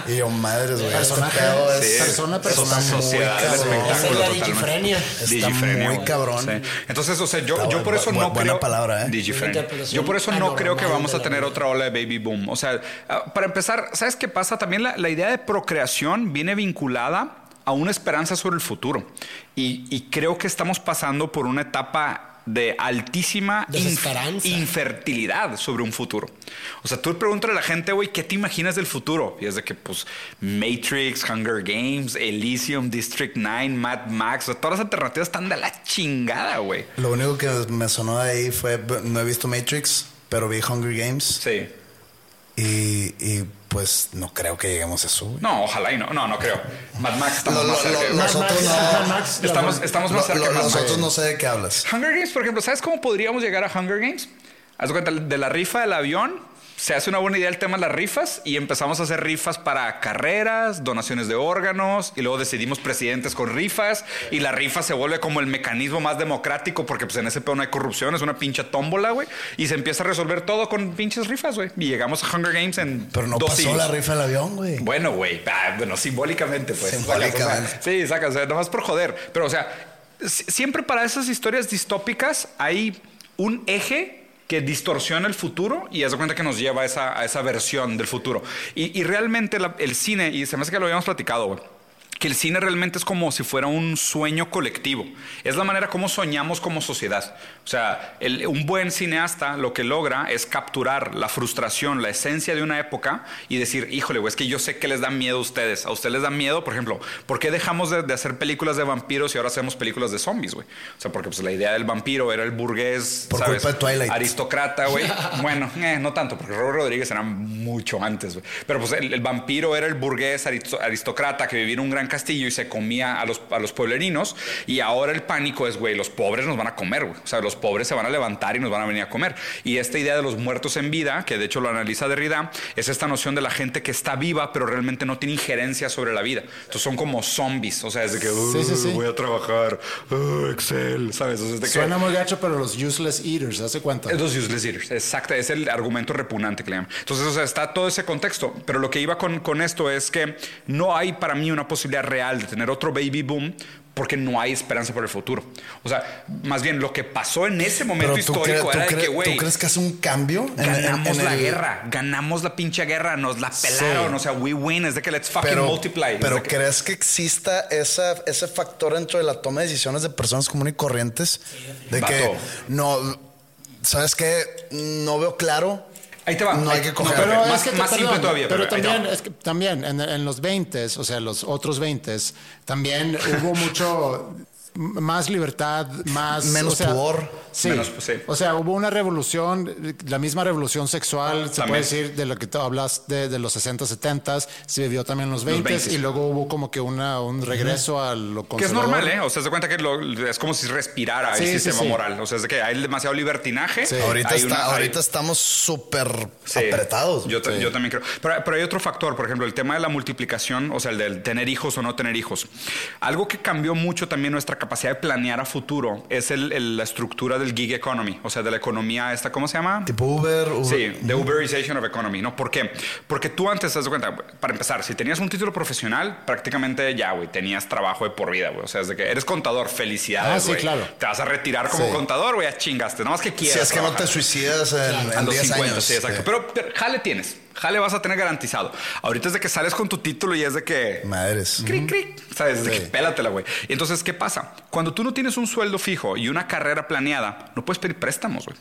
Speaker 2: Y yo, madres, güey. Este
Speaker 1: Personaje.
Speaker 2: pedo es
Speaker 4: Sí,
Speaker 1: persona,
Speaker 4: es
Speaker 1: persona muy
Speaker 4: sociedad del
Speaker 2: cabrón.
Speaker 4: espectáculo.
Speaker 3: Es la digifrenia.
Speaker 2: Está
Speaker 4: Digifrenia,
Speaker 2: muy cabrón.
Speaker 4: Sí. Entonces, o sea, yo, yo por eso
Speaker 2: bu-
Speaker 4: no
Speaker 2: buena
Speaker 4: creo.
Speaker 2: palabra, ¿eh?
Speaker 4: Digifrenia. Yo por eso no creo que vamos
Speaker 3: de
Speaker 4: a
Speaker 3: la
Speaker 4: tener otra ola de baby boom. O sea, ah, para empezar, ¿sabes qué pasa? También la, la idea de procreación viene vinculada a una esperanza sobre el futuro. Y, y creo que estamos pasando por una etapa de altísima inf- infertilidad sobre un futuro. O sea, tú pregúntale a la gente, güey, ¿qué te imaginas del futuro? Y es de que, pues, Matrix, Hunger Games, Elysium, District 9, Mad Max, o sea, todas las alternativas están de la chingada, güey.
Speaker 2: Lo único que me sonó de ahí fue, no he visto Matrix, pero vi Hunger Games.
Speaker 4: Sí.
Speaker 2: Y, y pues no creo que lleguemos a eso. güey.
Speaker 4: No, ojalá y no. No, no creo. Mad Max estamos
Speaker 2: Lo-
Speaker 4: más
Speaker 2: lo-
Speaker 4: cerca.
Speaker 2: lo- nosotros
Speaker 3: Mad
Speaker 2: no.
Speaker 3: Max,
Speaker 4: Estamos, estamos más
Speaker 2: Lo-
Speaker 4: cerca Mad Max.
Speaker 2: nosotros no sé de qué hablas.
Speaker 4: Hunger Games, por ejemplo, ¿sabes cómo podríamos llegar a Hunger Games? Haz cuenta, de la rifa del avión, se hace una buena idea el tema de las rifas y empezamos a hacer rifas para carreras, donaciones de órganos y luego decidimos presidentes con rifas y la rifa se vuelve como el mecanismo más democrático porque pues en ese pedo no hay corrupción, es una pinche tómbola, güey, y se empieza a resolver todo con pinches rifas, güey. Y llegamos a Hunger Games en
Speaker 2: Pero no
Speaker 4: dos
Speaker 2: pasó
Speaker 4: siglos.
Speaker 2: la rifa del avión, güey.
Speaker 4: Bueno, güey, ah, bueno, simbólicamente, pues.
Speaker 2: Simbólicamente.
Speaker 4: Sacas, o sea, sí, sacas, o sea, nomás por joder. Pero, o sea, si- siempre para esas historias distópicas hay un eje que distorsiona el futuro y haz de cuenta que nos lleva a esa, a esa versión del futuro. Y, y realmente el cine, y se me hace que lo habíamos platicado, que el cine realmente es como si fuera un sueño colectivo. Es la manera como soñamos como sociedad. O sea, el- un buen cineasta lo que logra es capturar la frustración, la esencia de una época y decir, híjole, güey, es que yo sé que les da miedo a ustedes. A ustedes les da miedo, por ejemplo, ¿por qué dejamos de, de hacer películas de vampiros y ahora hacemos películas de zombies, güey? O sea, porque pues, la idea del vampiro era el burgués,
Speaker 2: Por
Speaker 4: ¿sabes?
Speaker 2: culpa de Twilight.
Speaker 4: Aristócrata, güey. bueno, eh, no tanto, porque Robert Rodríguez era mucho antes, güey. Pero pues el, el vampiro era el burgués aristo- aristócrata que vivía en un gran castillo y se comía a los, a los pueblerinos. Y ahora el pánico es, güey, los pobres nos van a comer, güey. O sea, los pobres se van a levantar y nos van a venir a comer. Y esta idea de los muertos en vida, que de hecho lo analiza Derrida, es esta noción de la gente que está viva, pero realmente no tiene injerencia sobre la vida. Entonces son como zombies. O sea, es de que
Speaker 1: Sí, sí, sí.
Speaker 4: "Uh, voy a trabajar, uh, Excel, ¿sabes? O sea, es de que-
Speaker 1: Suena muy gacho, pero los useless eaters, ¿hace cuánto?
Speaker 4: es los useless eaters, exacto, es el argumento repugnante que le llaman. Entonces, o sea, está todo ese contexto, pero lo que iba con, con esto es que no hay para mí una posibilidad real de tener otro baby boom porque no hay esperanza por el futuro. O sea, más bien lo que pasó en ese momento
Speaker 2: Pero tú,
Speaker 4: histórico
Speaker 2: tú
Speaker 4: era de que,
Speaker 2: ¿tú
Speaker 4: güey,
Speaker 2: crees que hace un cambio? en- en-
Speaker 4: ganamos
Speaker 2: en
Speaker 4: la
Speaker 2: el-
Speaker 4: guerra, ganamos la pinche guerra, nos la pelaron, o sea, we win, es de que let's fucking
Speaker 2: Pero,
Speaker 4: multiply.
Speaker 2: Pero
Speaker 4: que-
Speaker 2: ¿crees que exista esa, ese factor dentro de la toma de decisiones de personas comunes y corrientes? De que no, ¿sabes qué? No veo claro.
Speaker 4: Ahí te va.
Speaker 2: No hay que coger.
Speaker 4: pero-
Speaker 1: Pero
Speaker 4: más-
Speaker 1: es que,
Speaker 4: más simple
Speaker 1: perdón,
Speaker 4: todavía,
Speaker 1: Pero
Speaker 4: pero
Speaker 1: también, es que también en, en los 20, o sea, los otros 20, también hubo mucho más libertad, más
Speaker 2: Menos
Speaker 1: o sea,
Speaker 2: pudor.
Speaker 1: Sí.
Speaker 4: Menos, sí.
Speaker 1: O sea, hubo una revolución, la misma revolución sexual, se
Speaker 4: También.
Speaker 1: puede decir, de lo que tú hablas de, de los 60, 70, se vivió también en los 20
Speaker 4: 20s.
Speaker 1: y luego hubo como que una, un regreso a lo
Speaker 4: Que es
Speaker 1: conservador.
Speaker 4: normal, ¿eh? O sea, se cuenta que lo- es como si respirara
Speaker 1: Sí,
Speaker 4: el sistema
Speaker 1: sí.
Speaker 4: moral. O sea, es de que hay demasiado libertinaje.
Speaker 1: Sí.
Speaker 2: Ahorita,
Speaker 4: Hay
Speaker 2: está,
Speaker 4: una- hay-
Speaker 2: ahorita estamos súper
Speaker 4: Sí,
Speaker 2: apretados.
Speaker 4: Yo, yo también creo. Pero, pero hay otro factor, por ejemplo, el tema de la multiplicación, o sea, el del tener hijos o no tener hijos. Algo que cambió mucho también nuestra capacidad de planear a futuro es el- el- la estructura del gig economy, o sea, de la economía esta, ¿cómo se llama?
Speaker 2: Tipo Uber. Uber.
Speaker 4: Sí, the Uberization of economy, ¿no? ¿Por qué? Porque tú antes, te das cuenta, para empezar, si tenías un título profesional, prácticamente ya, güey, tenías trabajo de por vida, güey. O sea, es de que eres contador, felicidades,
Speaker 1: Ah, sí,
Speaker 4: güey.
Speaker 1: claro.
Speaker 4: Te vas a retirar como
Speaker 1: Sí.
Speaker 4: contador, güey, ya chingaste, nada más que
Speaker 2: Si
Speaker 4: quieras.
Speaker 2: es que no te
Speaker 4: trabajar.
Speaker 2: suicidas en,
Speaker 4: A
Speaker 2: en
Speaker 4: los
Speaker 2: 10
Speaker 4: 50,
Speaker 2: años.
Speaker 4: sí, exacto. Pero, pero jale tienes. Jale vas a tener garantizado. Ahorita es de que sales con tu título y es de que.
Speaker 2: Madres.
Speaker 4: Cric, cric. ¿Sabes? Es de
Speaker 1: Sí.
Speaker 4: que pélatela, güey. Y entonces, ¿qué pasa? Cuando tú no tienes un sueldo fijo y una carrera planeada, no puedes pedir préstamos, güey.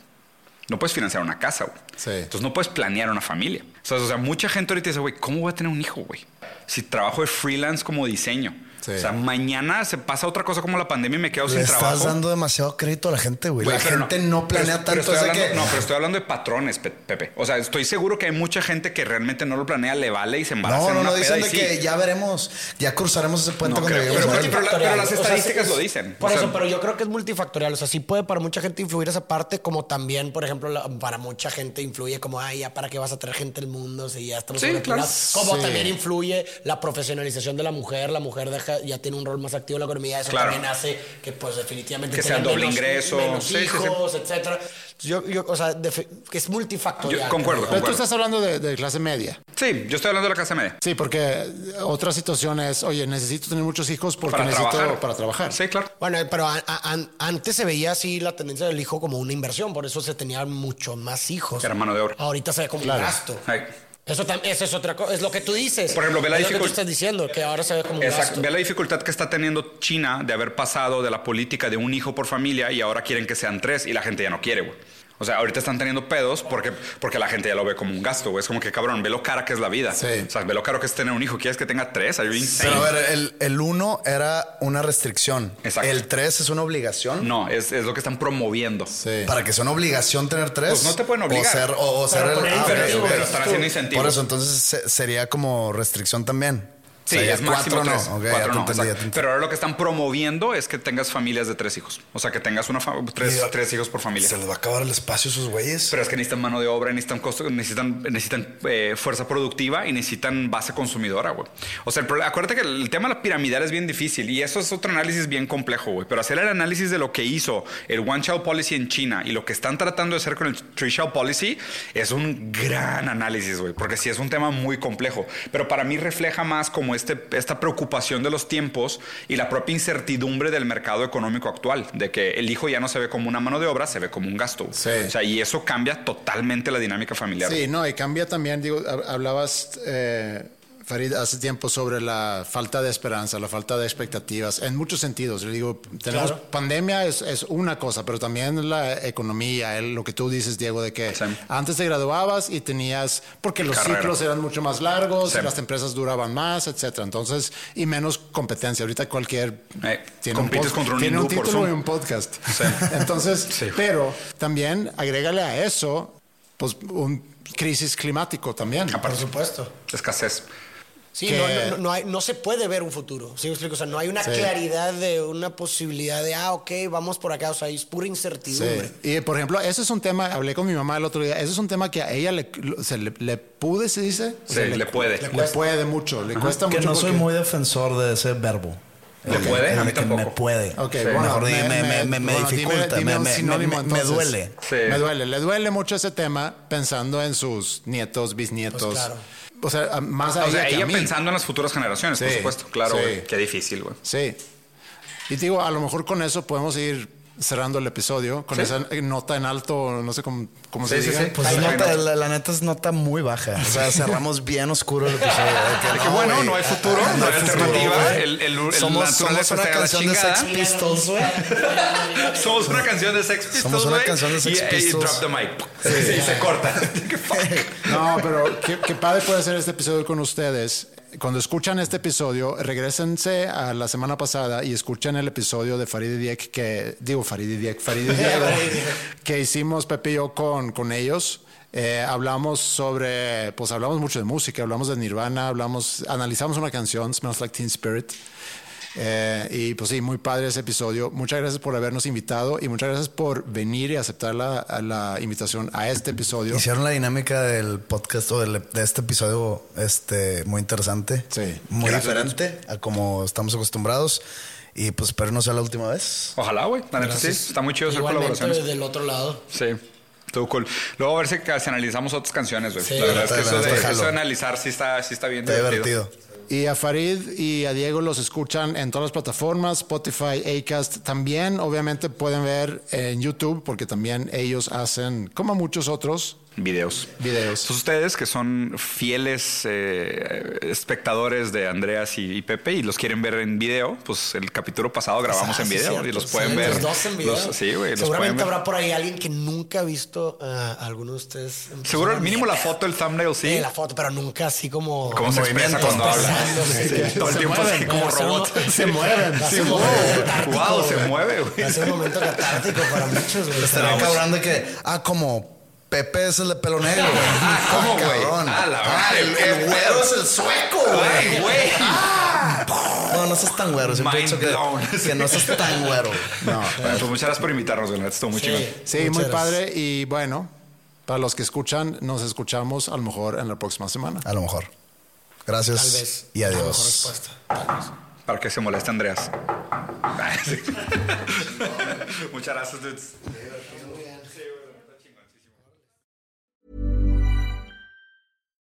Speaker 4: No puedes financiar una casa, güey.
Speaker 1: Sí.
Speaker 4: Entonces no puedes planear una familia. O sea, mucha gente ahorita dice, güey, ¿cómo voy a tener un hijo, güey? Si trabajo de freelance como diseño.
Speaker 1: Sí.
Speaker 4: O sea, mañana se pasa otra cosa como la pandemia y me quedo
Speaker 2: Le
Speaker 4: sin
Speaker 2: estás
Speaker 4: trabajo.
Speaker 2: dando demasiado crédito a la gente, güey.
Speaker 4: Güey,
Speaker 2: La gente no, planea
Speaker 4: pero-
Speaker 2: tanto.
Speaker 4: hablando-
Speaker 2: que-
Speaker 4: No, pero estoy hablando de patrones, Pe- Pepe. O sea, estoy seguro que hay mucha gente que realmente no lo planea, le vale y se embaraza
Speaker 2: No,
Speaker 4: en
Speaker 2: no,
Speaker 4: una
Speaker 2: no, dicen de
Speaker 4: sí.
Speaker 2: que ya veremos, ya cruzaremos ese puente
Speaker 4: No
Speaker 2: cuando
Speaker 4: creo,
Speaker 2: lleguemos
Speaker 4: pero- las
Speaker 3: O sea,
Speaker 4: estadísticas
Speaker 3: es-
Speaker 4: lo dicen.
Speaker 3: Por
Speaker 4: O sea-
Speaker 3: eso, pero yo creo que es multifactorial. O sea, sí puede para mucha gente influir esa parte, como también, por ejemplo, la- para mucha gente influye como, ay, ya para qué vas a traer gente al mundo si ya estamos
Speaker 4: Sí,
Speaker 3: sobrepoblados?"
Speaker 4: claro.
Speaker 3: Como
Speaker 1: Sí.
Speaker 3: también influye la profesionalización de la mujer. La mujer deja, ya tiene un rol más activo en la economía. Eso
Speaker 4: Claro.
Speaker 3: también hace que, pues, definitivamente
Speaker 4: Que sea doble
Speaker 3: menos-
Speaker 4: ingreso.
Speaker 3: menos
Speaker 4: Sí, sí, sí.
Speaker 3: hijos, etcétera. Yo, yo, o sea, que es multifactorial.
Speaker 4: Yo concuerdo.
Speaker 1: Pero tú estás hablando de, de clase media.
Speaker 4: Sí, yo estoy hablando de la clase media.
Speaker 1: Sí, porque otra situación es, oye, necesito tener muchos hijos porque
Speaker 4: Para
Speaker 1: necesito
Speaker 4: trabajar.
Speaker 1: para trabajar.
Speaker 4: Sí, claro.
Speaker 3: Bueno, pero a- a- an- antes se veía así la tendencia del hijo como una inversión, por eso se tenían mucho más hijos.
Speaker 4: Era mano de obra.
Speaker 3: Ahorita se ve como
Speaker 1: Claro.
Speaker 3: un gasto.
Speaker 4: Ay.
Speaker 3: Eso, eso es otra cosa, es lo que tú dices.
Speaker 4: Por ejemplo, ve la
Speaker 3: es lo que tú
Speaker 4: dificult-
Speaker 3: estás diciendo, que ahora se ve como
Speaker 4: Exacto. Ve la dificultad que está teniendo China de haber pasado de la política de un hijo por familia y ahora quieren que sean tres y la gente ya no quiere, güey. O sea, ahorita están teniendo pedos porque, porque la gente ya lo ve como un gasto, güey. Es como que, cabrón, ve lo cara que es la vida.
Speaker 2: Sí.
Speaker 4: O sea, ve lo caro que es tener un hijo. ¿Quieres que tenga tres?
Speaker 2: Pero a ver, el, el uno era una restricción.
Speaker 4: Exacto.
Speaker 2: El tres es una obligación.
Speaker 4: No, es, es lo que están promoviendo.
Speaker 1: Sí.
Speaker 2: Para que sea una obligación tener tres.
Speaker 4: Pues no te pueden obligar.
Speaker 2: O ser, o, o ser
Speaker 3: Pero
Speaker 2: el. ah, ok.
Speaker 4: Pero están haciendo incentivos.
Speaker 2: Por eso, entonces se- sería como restricción también.
Speaker 4: Sí,
Speaker 2: O sea, ya
Speaker 4: es máximo
Speaker 2: cuatro
Speaker 4: tres.
Speaker 2: no.
Speaker 4: Cuatro no,
Speaker 2: entendí.
Speaker 4: Pero ahora lo que están promoviendo es que tengas familias de tres hijos. O sea, que tengas una tres,
Speaker 2: Mira,
Speaker 4: tres hijos por familia.
Speaker 2: Se les va a acabar el espacio a esos güeyes.
Speaker 4: Pero es que necesitan mano de obra, necesitan costo, necesitan, necesitan eh, fuerza productiva y necesitan base consumidora, güey. O sea, el problema- acuérdate que el tema de la piramidal es bien difícil y eso es otro análisis bien complejo, güey. Pero hacer el análisis de lo que hizo el One Child Policy en China y lo que están tratando de hacer con el Three Child Policy es un gran análisis, güey. Porque sí es un tema muy complejo. Pero para mí refleja más como este, esta preocupación de los tiempos y la propia incertidumbre del mercado económico actual. De que el hijo ya no se ve como una mano de obra, se ve como un gasto. güey.
Speaker 1: Sí.
Speaker 4: O sea, y eso cambia totalmente la dinámica familiar.
Speaker 1: Sí, no, y cambia también, digo, hab- hablabas, eh, Farid, hace tiempo sobre la falta de esperanza, la falta de expectativas, en muchos sentidos. Yo digo, tenemos pandemia es, es una cosa, pero también la economía, el- lo que tú dices, Diego, de que
Speaker 4: Sí.
Speaker 1: antes te graduabas y tenías, porque los
Speaker 4: Carrera.
Speaker 1: ciclos eran mucho más largos,
Speaker 4: Sí.
Speaker 1: las empresas duraban más, etcétera. Entonces, y menos competencia. Ahorita cualquier
Speaker 4: Eh,
Speaker 1: un
Speaker 4: compites
Speaker 1: pod-
Speaker 4: contra un
Speaker 1: tiene un título y un podcast. Entonces,
Speaker 4: Sí.
Speaker 1: pero también agrégale a eso, pues, un crisis climático también.
Speaker 3: Por supuesto.
Speaker 4: Escasez.
Speaker 3: Sí,
Speaker 1: Que-
Speaker 3: no, no, no hay- no se puede ver un futuro. ¿Sí me explico? O sea, no hay una
Speaker 1: Sí.
Speaker 3: claridad de una posibilidad de, ah, ok, vamos por acá. O sea, es pura incertidumbre.
Speaker 1: Sí. Y por ejemplo, ese es un tema, hablé con mi mamá el otro día, ese es un tema que a ella le, o sea, le, le pude, se dice. O
Speaker 4: Sí,
Speaker 1: sea,
Speaker 4: le puede.
Speaker 1: Le, puede mucho, le cuesta
Speaker 2: que
Speaker 1: mucho.
Speaker 2: no soy muy defensor de ese verbo.
Speaker 4: ¿Le puede? A mí
Speaker 2: Que
Speaker 4: tampoco.
Speaker 2: Me puede.
Speaker 1: Ok,
Speaker 4: Sí.
Speaker 1: bueno,
Speaker 2: Mejor me, me, me, me
Speaker 1: bueno, dime-
Speaker 2: dificulta,
Speaker 1: dime
Speaker 2: me,
Speaker 1: sinónimo,
Speaker 2: duele.
Speaker 4: Sí.
Speaker 1: Me duele, le duele mucho ese tema pensando en sus nietos, bisnietos.
Speaker 3: Pues claro.
Speaker 1: O sea, más a
Speaker 4: O sea,
Speaker 1: ella que a
Speaker 4: ella
Speaker 1: mí.
Speaker 4: pensando en las futuras generaciones, por
Speaker 1: Sí,
Speaker 4: supuesto. Claro,
Speaker 1: sí.
Speaker 4: güey. Qué difícil, güey.
Speaker 1: Sí. Y te digo, a lo mejor con eso podemos ir cerrando el episodio, con
Speaker 4: Sí.
Speaker 1: esa nota en alto, no sé cómo, cómo se
Speaker 4: Sí, sí.
Speaker 2: Pues nota- la, la neta es nota muy baja. O sea, cerramos bien oscuro el episodio. De
Speaker 4: Que bueno, no hay futuro, no hay alternativa.
Speaker 2: güey.
Speaker 4: El, el, el
Speaker 2: somos, una canción de. Sex Pistols, güey.
Speaker 4: Somos una canción de Sex Pistols,
Speaker 2: Somos una canción de Sex
Speaker 4: y- Y,
Speaker 2: Pistols.
Speaker 4: drop the mic. Sí, y se corta.
Speaker 1: No, pero qué, qué padre puede ser este episodio con ustedes. Cuando escuchan este episodio, regresense a la semana pasada y escuchen el episodio de Farid Diek que, digo Farid Diek, Farid Diego, que hicimos Pepe y yo con, con ellos. Eh, hablamos sobre, pues hablamos mucho de música, hablamos de Nirvana, hablamos, analizamos una canción, Smells Like Teen Spirit. Eh, y pues sí, muy padre ese episodio. Muchas gracias por habernos invitado y muchas gracias por venir y aceptar la, la invitación a este episodio.
Speaker 2: Hicieron la dinámica del podcast o del- de este episodio este, muy interesante.
Speaker 1: Sí.
Speaker 2: Muy
Speaker 4: Gracias.
Speaker 2: diferente a como estamos acostumbrados. Y pues espero no sea la última vez.
Speaker 4: Ojalá, güey. La neta sí. Está muy chido hacer
Speaker 3: Igualmente
Speaker 4: colaboraciones.
Speaker 3: del otro lado.
Speaker 4: Sí. Todo cool. Luego a ver si, analizamos otras canciones, güey.
Speaker 3: Sí.
Speaker 4: la verdad es que eso de, eso de analizar sí está, sí está bien
Speaker 2: Está
Speaker 4: divertido.
Speaker 2: divertido.
Speaker 1: Y a Farid y a Diego los escuchan en todas las plataformas, Spotify, Acast. También, obviamente, pueden ver en YouTube, porque también ellos hacen, como muchos otros,
Speaker 4: Videos.
Speaker 1: videos.
Speaker 4: Entonces ustedes que son fieles eh, espectadores de Andreas y, y Pepe y los quieren ver en video, pues el capítulo pasado grabamos
Speaker 3: Ah,
Speaker 4: en video y los
Speaker 3: Sí,
Speaker 4: pueden ver.
Speaker 3: Los dos en video.
Speaker 4: Los- sí, güey. los
Speaker 3: Seguramente
Speaker 4: ver.
Speaker 3: habrá por ahí alguien que nunca ha visto a alguno de ustedes. en
Speaker 4: Seguro,
Speaker 3: persona.
Speaker 4: mínimo la foto, el thumbnail, sí.
Speaker 3: Sí, la foto, pero nunca así como.
Speaker 4: Cómo se expresa cuando habla. todo el
Speaker 3: Se
Speaker 4: tiempo así
Speaker 3: mueven,
Speaker 4: como
Speaker 3: va a ser
Speaker 4: robot.
Speaker 3: un-
Speaker 1: Se mueven.
Speaker 3: Ser un
Speaker 1: wow.
Speaker 4: se mueve, güey.
Speaker 3: Ser un momento catártico para muchos, güey.
Speaker 2: Estaría
Speaker 4: Vamos.
Speaker 2: cabrón de que, ah, como Pepe es el de pelo negro.
Speaker 4: Ah, ¿cómo, güey?
Speaker 2: cabrón.
Speaker 4: Ah, la
Speaker 2: Ah, el,
Speaker 4: madre,
Speaker 2: el
Speaker 4: qué
Speaker 2: güero es el sueco, güey.
Speaker 4: güey.
Speaker 2: No, no seas tan güero. Siempre he dicho que, no seas tan güero.
Speaker 1: No.
Speaker 4: Bueno, pues muchas gracias por invitarnos, güey. Estuvo muy chingón.
Speaker 1: Sí,
Speaker 3: Muchas
Speaker 1: muy
Speaker 3: gracias.
Speaker 1: padre. Y bueno, para los que escuchan, nos escuchamos a lo mejor en la próxima semana.
Speaker 2: A lo mejor. Gracias.
Speaker 3: Tal vez.
Speaker 2: Y
Speaker 3: La mejor
Speaker 2: adiós.
Speaker 3: respuesta. Tal vez.
Speaker 4: Para que se moleste Andreas. Sí. muchas gracias, dudes.